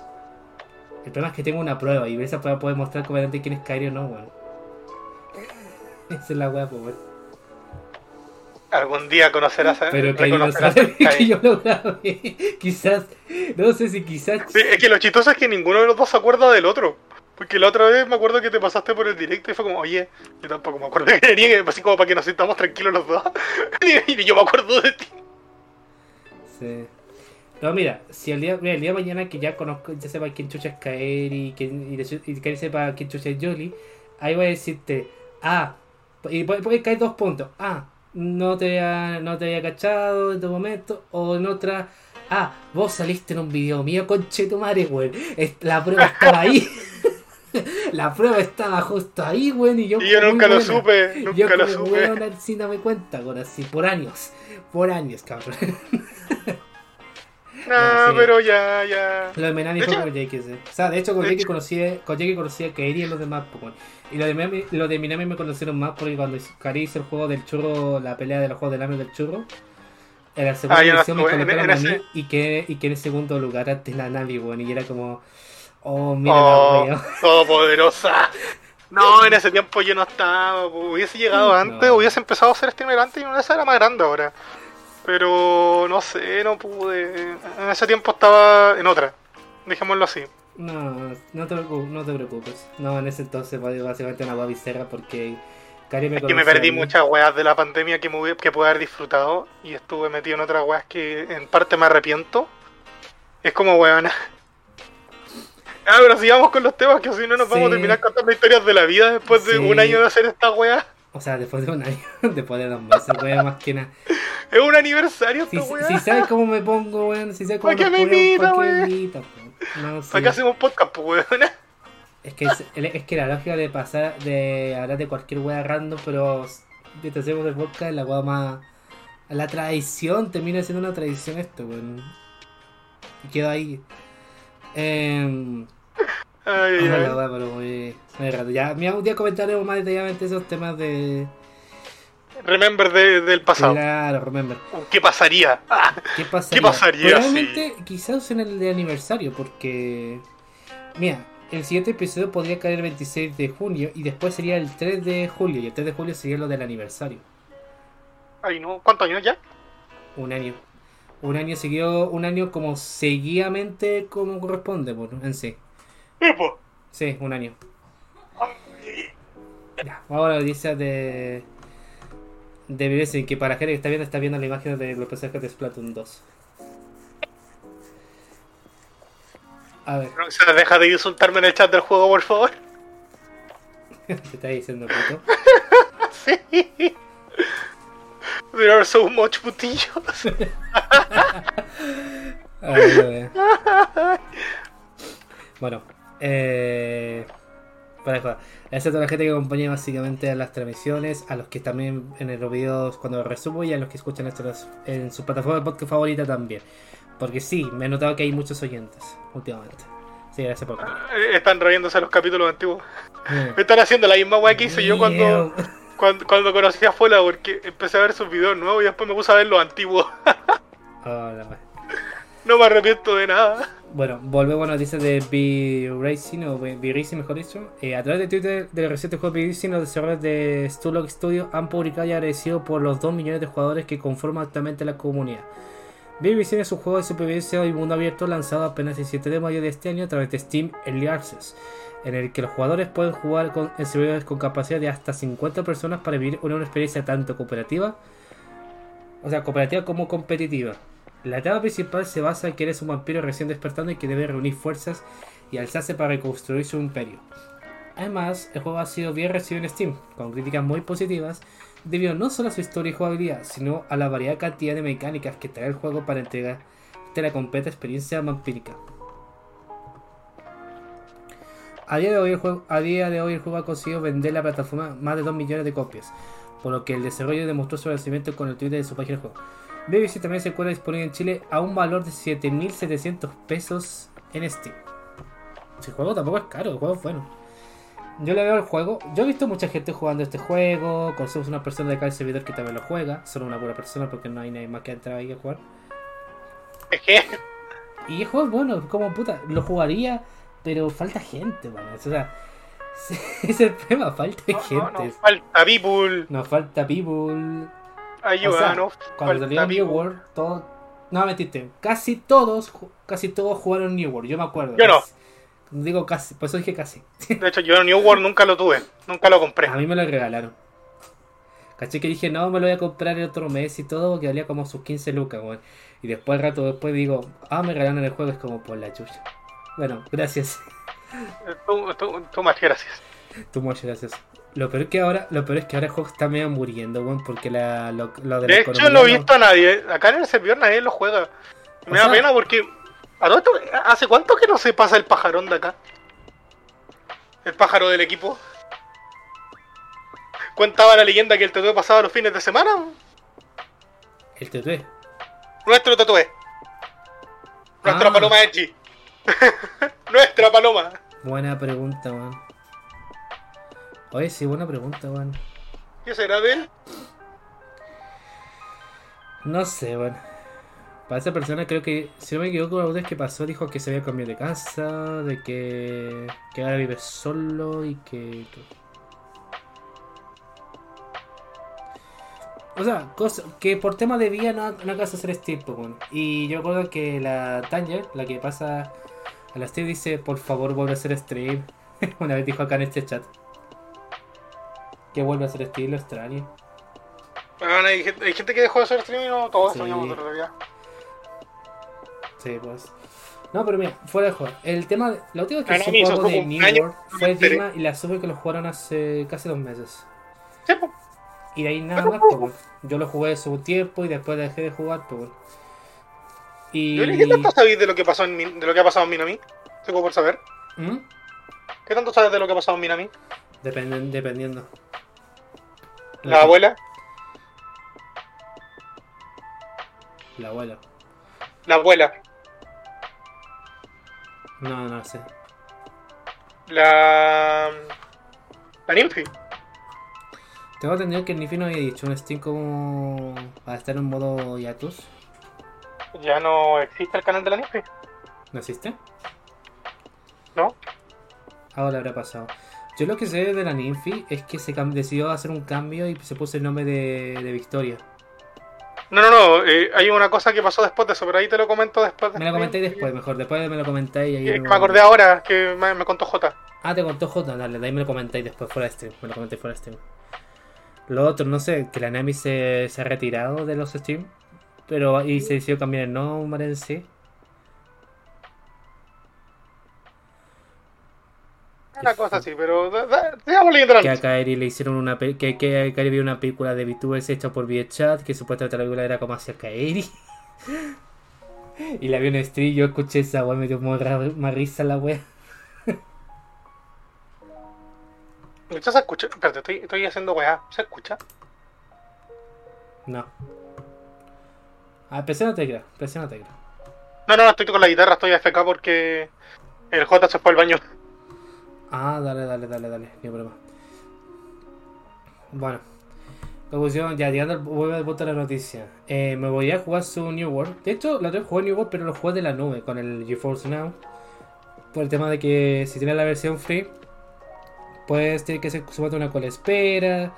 El problema es que tengo una prueba y esa prueba puede mostrar completamente quién es Kairi o no, weón. Esa es la pues, weón. Algún día conocerás a Pero sabe Kairi. que yo lo grabé. quizás, no sé si quizás. Sí, es que lo chistoso es que ninguno de los dos se acuerda del otro. Porque la otra vez me acuerdo que te pasaste por el directo y fue como, oye, yo tampoco me acuerdo que que así como para que nos sintamos tranquilos los dos. y yo me acuerdo de ti. Sí. No, mira, si el día, mira, el día de mañana que ya conozco, ya sepa quién chucha es Kairi y, quién- y, y sepa quién chucha es Jolly, ahí voy a decirte, ah, y puede caer dos puntos, ah, no te, había, no te había cachado en tu momento, o en otra, ah, vos saliste en un video mío, conche tu madre, güey, Es- la prueba estaba ahí, la prueba estaba justo ahí, güey, y yo, Y yo nunca lo supe, Yo nunca lo como supe. weón sin darme cuenta, con así, por años, por años, cabrón. Nah, sí. pero ya, ya. Lo de Menani De fue con Jake, sí. O sea, de hecho con De Jake conocí, con Jake conocí a Kairi y los demás Pokémon. Y lo de Minami, lo de Minami me conocieron más porque cuando Kairi hizo el juego del churro, la pelea de los juegos del año del churro, en la segunda Ah, no edición me colocaron a mí y que, y que en el segundo lugar ante la Navi, weón. Y era como, oh, mira Oh, la todopoderosa. No, en ese tiempo yo no estaba. pues, Hubiese llegado antes, No. hubiese empezado a ser streamer antes y una vez era más grande ahora. Pero no sé, no pude. En ese tiempo estaba en otra. Dejémoslo así. No, no te, preocupes, no te preocupes. No, en ese entonces básicamente una wea visera porque Kairi me Es que me perdí muchas weas de la pandemia que, me que pude haber disfrutado y estuve metido en otras weas que en parte me arrepiento. Es como weona. Ah, pero sigamos con los temas que si no nos vamos a terminar contando historias de la vida después de Sí. un año de hacer esta wea. O sea, después de un año, después de dos meses, wea, más que nada. Es un aniversario Si, sabes cómo me pongo, weón, si sabes cómo ¿Pa' qué me invita, ¿pa' qué weón? No, sí. ¿Para qué hacemos podcast, weona? Es que, es, es que la lógica de pasar, de hablar de cualquier wea random, pero te hacemos el podcast la wea más... La tradición, termina siendo una tradición esto, weón. Quedó ahí. Eh, Ay, ay, ay. wea, pero. Ya, mira, un día comentaremos más detalladamente esos temas de... Remember de- del pasado. Claro, remember. ¿Qué pasaría? Ah, ¿Qué pasaría? pasaría Probablemente, quizás en el de aniversario, porque. Mira, el siguiente episodio podría caer el 26 de junio y después sería el 3 de julio. Y el 3 de julio sería lo del aniversario. ay, no. ¿Cuántos años ya? Un año. Un año seguido, un año como seguidamente como corresponde, por, en sí. Eh, pues. Sí, un año. Ya, vamos a la noticia de. BBC, que para gente que está viendo, está viendo la imagen de los personajes de Splatoon 2. A ver. Se deja de insultarme en el chat del juego, por favor. ¿Qué está diciendo, puto? Sí. There are so much putillos. A ver, a ver. Bueno, eh. Para para. Gracias a toda la gente que acompaña básicamente a las transmisiones, a los que también en los videos cuando los resumo y a los que escuchan esto en su plataforma de podcast favorita también. Porque sí, me he notado que hay muchos oyentes últimamente. Sí, gracias por Eh, Están riéndose los capítulos antiguos. Mm. Están haciendo la misma weá que hice yo cuando, cuando, cuando conocí a Fola, porque empecé a ver sus videos nuevos y después me puse a ver los antiguos. Oh. No me arrepiento de nada. Bueno, volvemos a noticias de B-Racing, o B-Racing mejor dicho. Eh, a través de Twitter del reciente juego B-Racing, los desarrolladores de Stulog Studio han publicado y agradecido por los 2 millones de jugadores que conforman actualmente la comunidad. B-Racing es un juego de supervivencia y mundo abierto lanzado apenas el 7 de mayo de este año a través de Steam Early Access, en el que los jugadores pueden jugar con, en servidores con capacidad de hasta 50 personas para vivir una, una experiencia tanto cooperativa, o sea, cooperativa como competitiva. La etapa principal se basa en que eres un vampiro recién despertando y que debe reunir fuerzas y alzarse para reconstruir su imperio. Además, el juego ha sido bien recibido en Steam, con críticas muy positivas, debido no solo a su historia y jugabilidad, sino a la variada cantidad de mecánicas que trae el juego para entregarte la completa experiencia vampírica. A día, de hoy el juego, a día de hoy el juego ha conseguido vender la plataforma más de 2 millones de copias, por lo que el desarrollo demostró su agradecimiento con el Twitter de su página de juego. BBC también se encuentra disponible en Chile a un valor de 7.700 pesos en Steam. Si el juego tampoco es caro, el juego es bueno. Yo le veo el juego. Yo he visto mucha gente jugando este juego. Conocemos una persona de cada servidor que también lo juega. Solo una pura persona porque no hay nadie más que ha entrado ahí a jugar. Y el juego es bueno, como puta. Lo jugaría, pero falta gente, man. O sea, ese es el tema, falta no, no, gente. no falta people. Nos falta people. O sea, Cuando salió New. World, todos. No, mentiste. Casi todos, casi todos jugaron New World. Yo me acuerdo. Yo no. Digo casi, por eso dije casi. De hecho, yo New World nunca lo tuve. Nunca lo compré. A mí me lo regalaron. Caché que dije, no, me lo voy a comprar el otro mes y todo, que valía como sus 15 lucas, weón. Y después, rato después, digo, ah, me regalaron el juego, es como por la chucha. Bueno, gracias. Tú, tú, tú más gracias. Tú muchas gracias. Lo peor es que ahora, lo peor es que ahora el juego está medio muriendo, weón, porque la, lo, lo de la De hecho, economía no he no- visto a nadie. Acá en el servidor nadie lo juega. O Me da sea- pena porque. ¿a todo esto, ¿Hace cuánto que no se pasa el pajarón de acá? El pájaro del equipo. Cuentaba la leyenda que el tatué pasaba los fines de semana. El TT. Nuestro tatué. Nuestra Ah. paloma Edgy. Nuestra paloma. Buena pregunta, weón. Oye, sí, buena pregunta, weón. ¿Qué será de él? No sé, bueno. Para esa persona creo que, si no me equivoco, la vez que pasó dijo que se había cambiado de casa, de que, que ahora vive solo y que... O sea, cosa- que por tema de vida no, no acaso hacer Steve, bueno. Y yo recuerdo que la Tanger, la que pasa a la Steve, dice, por favor, vuelve a hacer stream. Una vez dijo acá en este chat. Que vuelve a stream, lo extraño. Bueno, hay, gente, hay gente que dejó de hacer streaming o todos Sí. en realidad. Sí, pues. No, pero mira, fuera de juego. El tema, de- la última vez que Ah, no, supe algo de New año, World no fue enteré. Dima y la supe que lo jugaron hace casi dos meses. Sí, pues. Y de ahí nada Pero, más, pues. Yo lo jugué hace un tiempo y después dejé de jugar, pues. Y... ¿Qué tanto sabéis de lo que pasó en de lo que ha pasado en Minami? Tengo por saber. ¿Mm? ¿Qué tanto sabes de lo que ha pasado en Minami? Dependen- dependiendo. La abuela, La abuela. la abuela, No, no sé. la. La Nymphy. Tengo entendido que el Nifi no había dicho un Steam como... Para estar en modo hiatus. Ya no existe el canal de la Nymphy. ¿No existe? ¿No? Ahora habrá pasado. Yo lo que sé de la Ninfi es que se decidió hacer un cambio y se puso el nombre de, de Victoria. No, no, no. eh, hay una cosa que pasó después de eso, pero ahí te lo comento después. de Me lo comentáis después, mejor. Después me lo comentáis y ahí me acordé ahora que me, me contó J. Ah, te contó J, dale, de ahí me lo comentáis después fuera de stream. Me lo comentáis fuera de stream. Lo otro, no sé, que la Nami se, se ha retirado de los streams. Pero y se decidió cambiar el nombre en sí. Una cosa así, pero da- da- Que a. Kairi le hicieron una que, que a Kairi vio una película de VTubers hecha por VChat, que supuestamente la película era como hacia Kairi. y la vi en stream yo escuché esa wea, me dio más risa la wea. ¿Ya se escucha? Espérate, estoy, estoy haciendo weá. ¿Se escucha? No. Ah, presiona tecla, presiona tecla. No, no, estoy con la guitarra, estoy AFK porque el J se fue al baño. Ah, dale, dale, dale, dale, ni problema. Bueno, conclusión, ya llegando al, voy al punto de la noticia. Eh, me voy a jugar su New World. De hecho, la otra vez jugué New World, pero lo jugué de la nube con el GeForce Now. Por el tema de que si tienes la versión free, pues tienes que ser sumarte una cola de espera.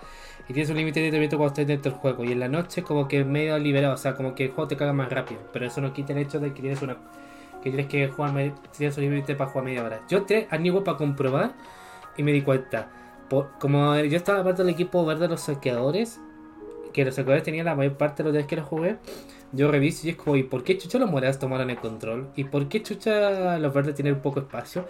Y tienes un límite de detenimiento cuando estés dentro del juego. Y en la noche, como que medio liberado, o sea, como que el juego te caga más rápido. Pero eso no quita el hecho de que tienes una que tienes que jugar tienes límite para jugar media hora. Yo entré a New para comprobar y me di cuenta. por- como yo estaba parte del equipo verde de los saqueadores, que los saqueadores tenían la mayor parte de los días que lo jugué, yo reviso y es como, ¿y por qué chucha los morados tomaron el control? ¿Y por qué chucha los verdes tienen poco espacio?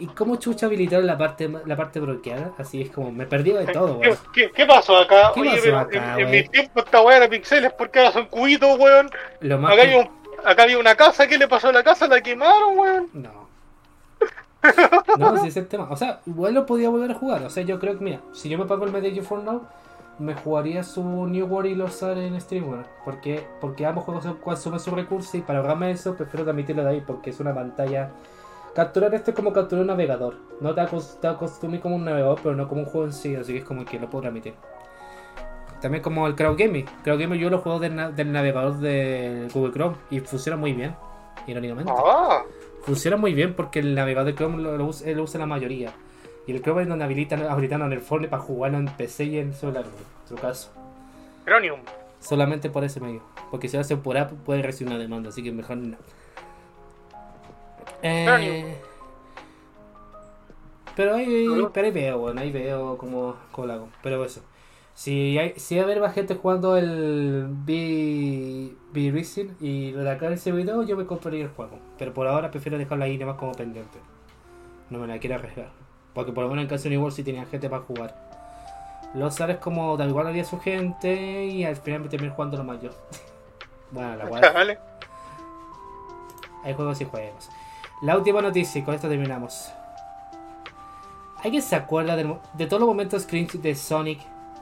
¿Y cómo chucha habilitaron la parte la parte bloqueada? Así es como, me perdí de todo, ¿Qué, weón. qué, qué pasó acá? ¿Qué Oye, pasó pero acá, en, en mi tiempo esta weá era pixeles, porque ahora son cubitos, weón? Lo más Acá que- había, un- acá había una casa, ¿qué le pasó a la casa? La quemaron, weón. No. No, ese es el tema. O sea, igual lo podía volver a jugar. O sea, yo creo que, mira, si yo me pago el Medellín for Now, me jugaría su New World y los en stream, weón. Porque, porque ambos juegos consumen sus recursos y para ahorrarme eso, prefiero transmitirlo de ahí porque es una pantalla capturar esto es como capturar un navegador. No te, acos- te acostumbres como un navegador, pero no como un juego en sí, así que es como que lo puedo transmitir. También como el Crowd Gaming. Crowd Gaming yo lo juego del, na- del navegador de Google Chrome y funciona muy bien, irónicamente. Ah, Funciona muy bien porque el navegador de Chrome lo, lo usa, lo usa la mayoría. Y el Chrome es donde habilitan, habilitan en el phone para jugarlo en PC y en celular, en su caso. Chromium. Solamente por ese medio. Porque si lo hacen por app puede recibir una demanda, así que mejor no. Eh, pero ahí, pero ahí veo, bueno, ahí veo cómo, cómo lo hago. Pero eso. Si hay, si haber más gente jugando el B, B Racing y lo de acá en ese video, yo me compraría el juego. Pero por ahora prefiero dejarlo ahí nada más como pendiente. No me la quiero arriesgar. Porque por lo menos en Canción Igual sí tenía gente para jugar. Los sales como da igual había su gente y al final me terminé jugando lo yo. bueno, la guay. Vale. Hay juegos y juegos. La última noticia, y con esto terminamos. ¿Alguien se acuerda mo- de, todos los momentos cringe de Sonic?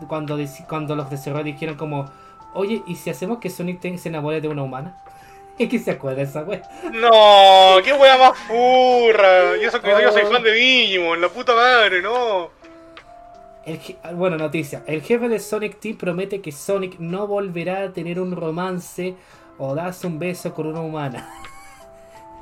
Cuando, cuando los desarrolladores dijeron como, oye, ¿y si hacemos que Sonic se enamore de una humana? ¿Y quién se acuerda de esa wea? No, qué wea más furra. Y eso que yo soy Oh. fan de Digimon, la puta madre, no. El je- bueno, noticia. El jefe de Sonic Team promete que Sonic no volverá a tener un romance o darse un beso con una humana.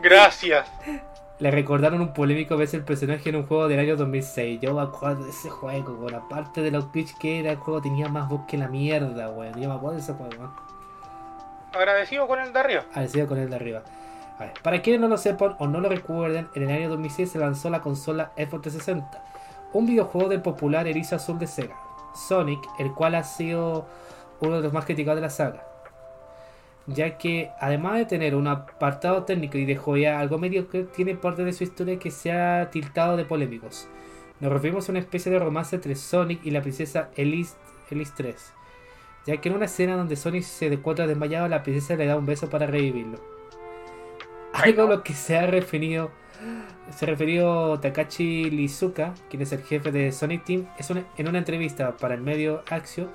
Gracias. Le recordaron un polémico vez el personaje en un juego del año 2006. Yo me acuerdo de ese juego, con aparte de los glitch que era, el juego tenía más voz que la mierda, weón. Yo me acuerdo de ese juego, weón. Agradecido con el de arriba. Agradecido con el de arriba. A ver, para quienes no lo sepan o no lo recuerden, en el año 2006 se lanzó la consola Xbox 360, un videojuego del popular erizo azul de Sega, Sonic, el cual ha sido uno de los más criticados de la saga. Ya que además de tener un apartado técnico y de joya algo mediocre, tiene parte de su historia que se ha tiltado de polémicos. Nos referimos a una especie de romance entre Sonic y la princesa Elise, Elise 3. Ya que en una escena donde Sonic se encuentra desmayado, la princesa le da un beso para revivirlo. Algo a lo que se ha referido se refirió Takashi Lizuka, quien es el jefe de Sonic Team, es una- en una entrevista para el medio Axio,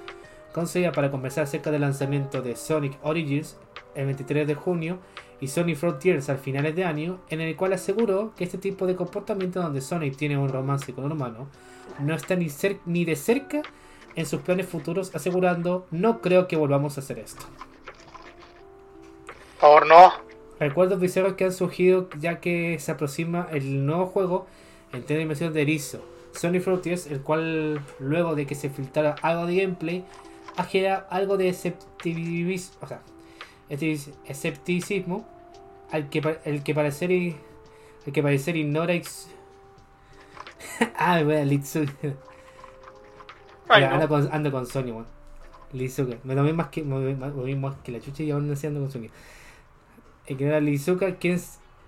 conseguida para conversar acerca del lanzamiento de Sonic Origins el 23 de junio y Sonic Frontiers al finales de año, en el cual aseguró que este tipo de comportamiento donde Sonic tiene un romance con un humano no está ni, cer- ni de cerca en sus planes futuros, asegurando no creo que volvamos a hacer esto. Por favor, no. Recuerdos bizarros que han surgido ya que se aproxima el nuevo juego en tercera dimensión de Erizo, Sonic Frontiers, el cual luego de que se filtrara algo de gameplay, ha generado algo de escepticismo, o sea, escepticismo al que, el que parecer el que parecer ignora ex- ah, a Litsuke. Ya, no. ando, con, ando con Sony, weón. Lizuka. Me lo mismo más que, lo mismo- que la chucha y aún así ando con Sony. El que era Lizuka, ¿quién,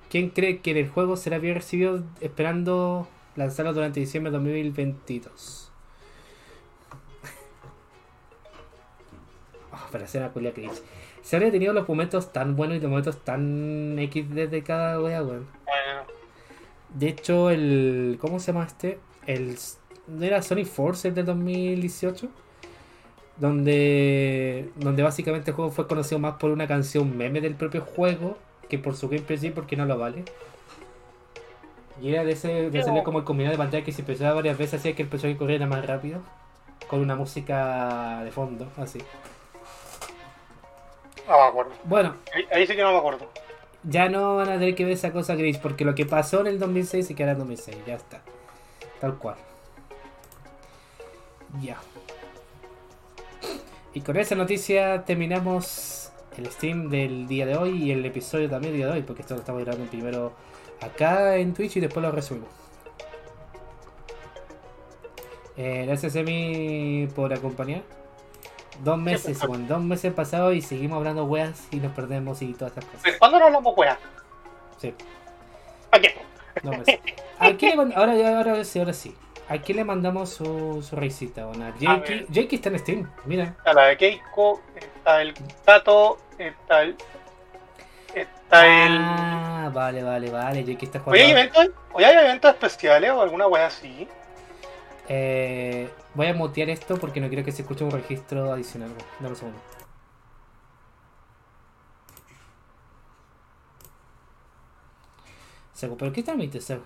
¿quién cree que el juego será bien recibido esperando lanzarlo durante diciembre de 2022? Para hacer una culia que dice. Se habría tenido los momentos tan buenos y los momentos tan X desde cada wea, weón. De hecho, el. ¿Cómo se llama este? El. ¿No era Sonic Force el del 2018? Donde. Donde básicamente el juego fue conocido más por una canción meme del propio juego que por su gameplay sí, porque no lo vale. Y era de ese. De ese como el combinado de pantalla que se empezaba varias veces hacía que el personaje corriera más rápido. Con una música de fondo, así. No me acuerdo. Bueno, Ahí, ahí sí que no me acuerdo. ya no van a tener que ver esa cosa gris, porque lo que pasó en el 2006 se queda en el 2006, ya está. Tal cual. Ya. Y con esa noticia terminamos el stream del día de hoy y el episodio también del día de hoy, porque esto lo estamos grabando primero acá en Twitch y después lo resumimos. Eh, gracias Emi por acompañar. Dos meses, bueno, dos meses pasados y seguimos hablando weas y nos perdemos y todas esas cosas. ¿Cuándo no hablamos wea? Sí, ¿A qué? dos meses. ¿A quién le ahora, ahora, sí, ahora sí. ¿A quién le mandamos su, su raicita? Bueno, a Jakey. ver. Jakey está en Steam, mira. Está la de Keiko, está el Tato, está el. Está el. Ah, vale, vale, vale. Jakey está Oye, ¿hay jugando. eventos, oye, ¿hay eventos especiales o alguna wea así? Eh, voy a mutear esto porque no quiero que se escuche un registro adicional. Dame un segundo. Saco, ¿pero qué trámite, Saco?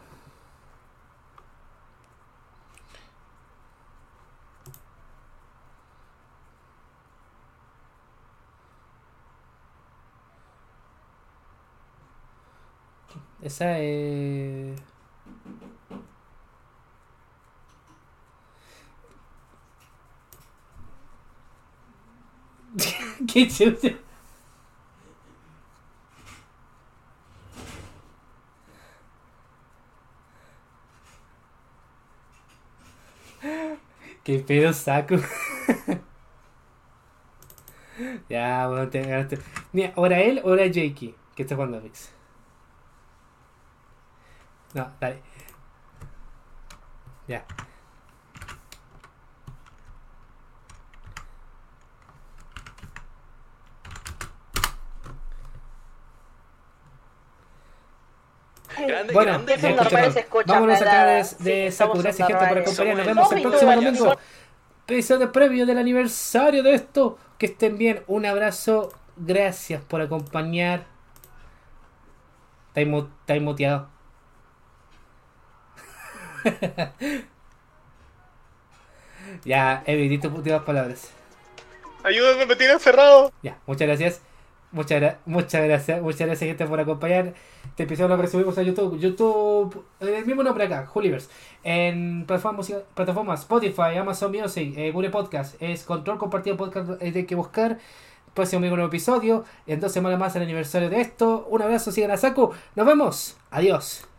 Esa es... ¿Qué pedo saco? ya, bueno, te ganaste. Mira, ahora él ahora Jakey, que está jugando a Mix. No, dale. Ya. Bueno, grande. se Vámonos acá de, Sí, de Saku. Gracias, gente, por acompañarnos. Nos vemos el próximo domingo. Episodio previo del aniversario de esto. Que estén bien. Un abrazo. Gracias por acompañar. Está inmuteado. ya, Evi, di tus últimas palabras. Ayúdenme, me tienen cerrado. Ya, muchas gracias. Muchas, gra- muchas gracias, muchas gracias gente por acompañar. Este episodio lo resubimos a YouTube. YouTube, eh, el mismo nombre acá, Hulivers. En plataformas, plataformas Spotify, Amazon Music, eh, Google Podcast. Es Control Compartido Podcast eh, de que buscar. Próximo domingo nuevo episodio. En dos semanas más el aniversario de esto. Un abrazo, sigan a Saku. Nos vemos. Adiós.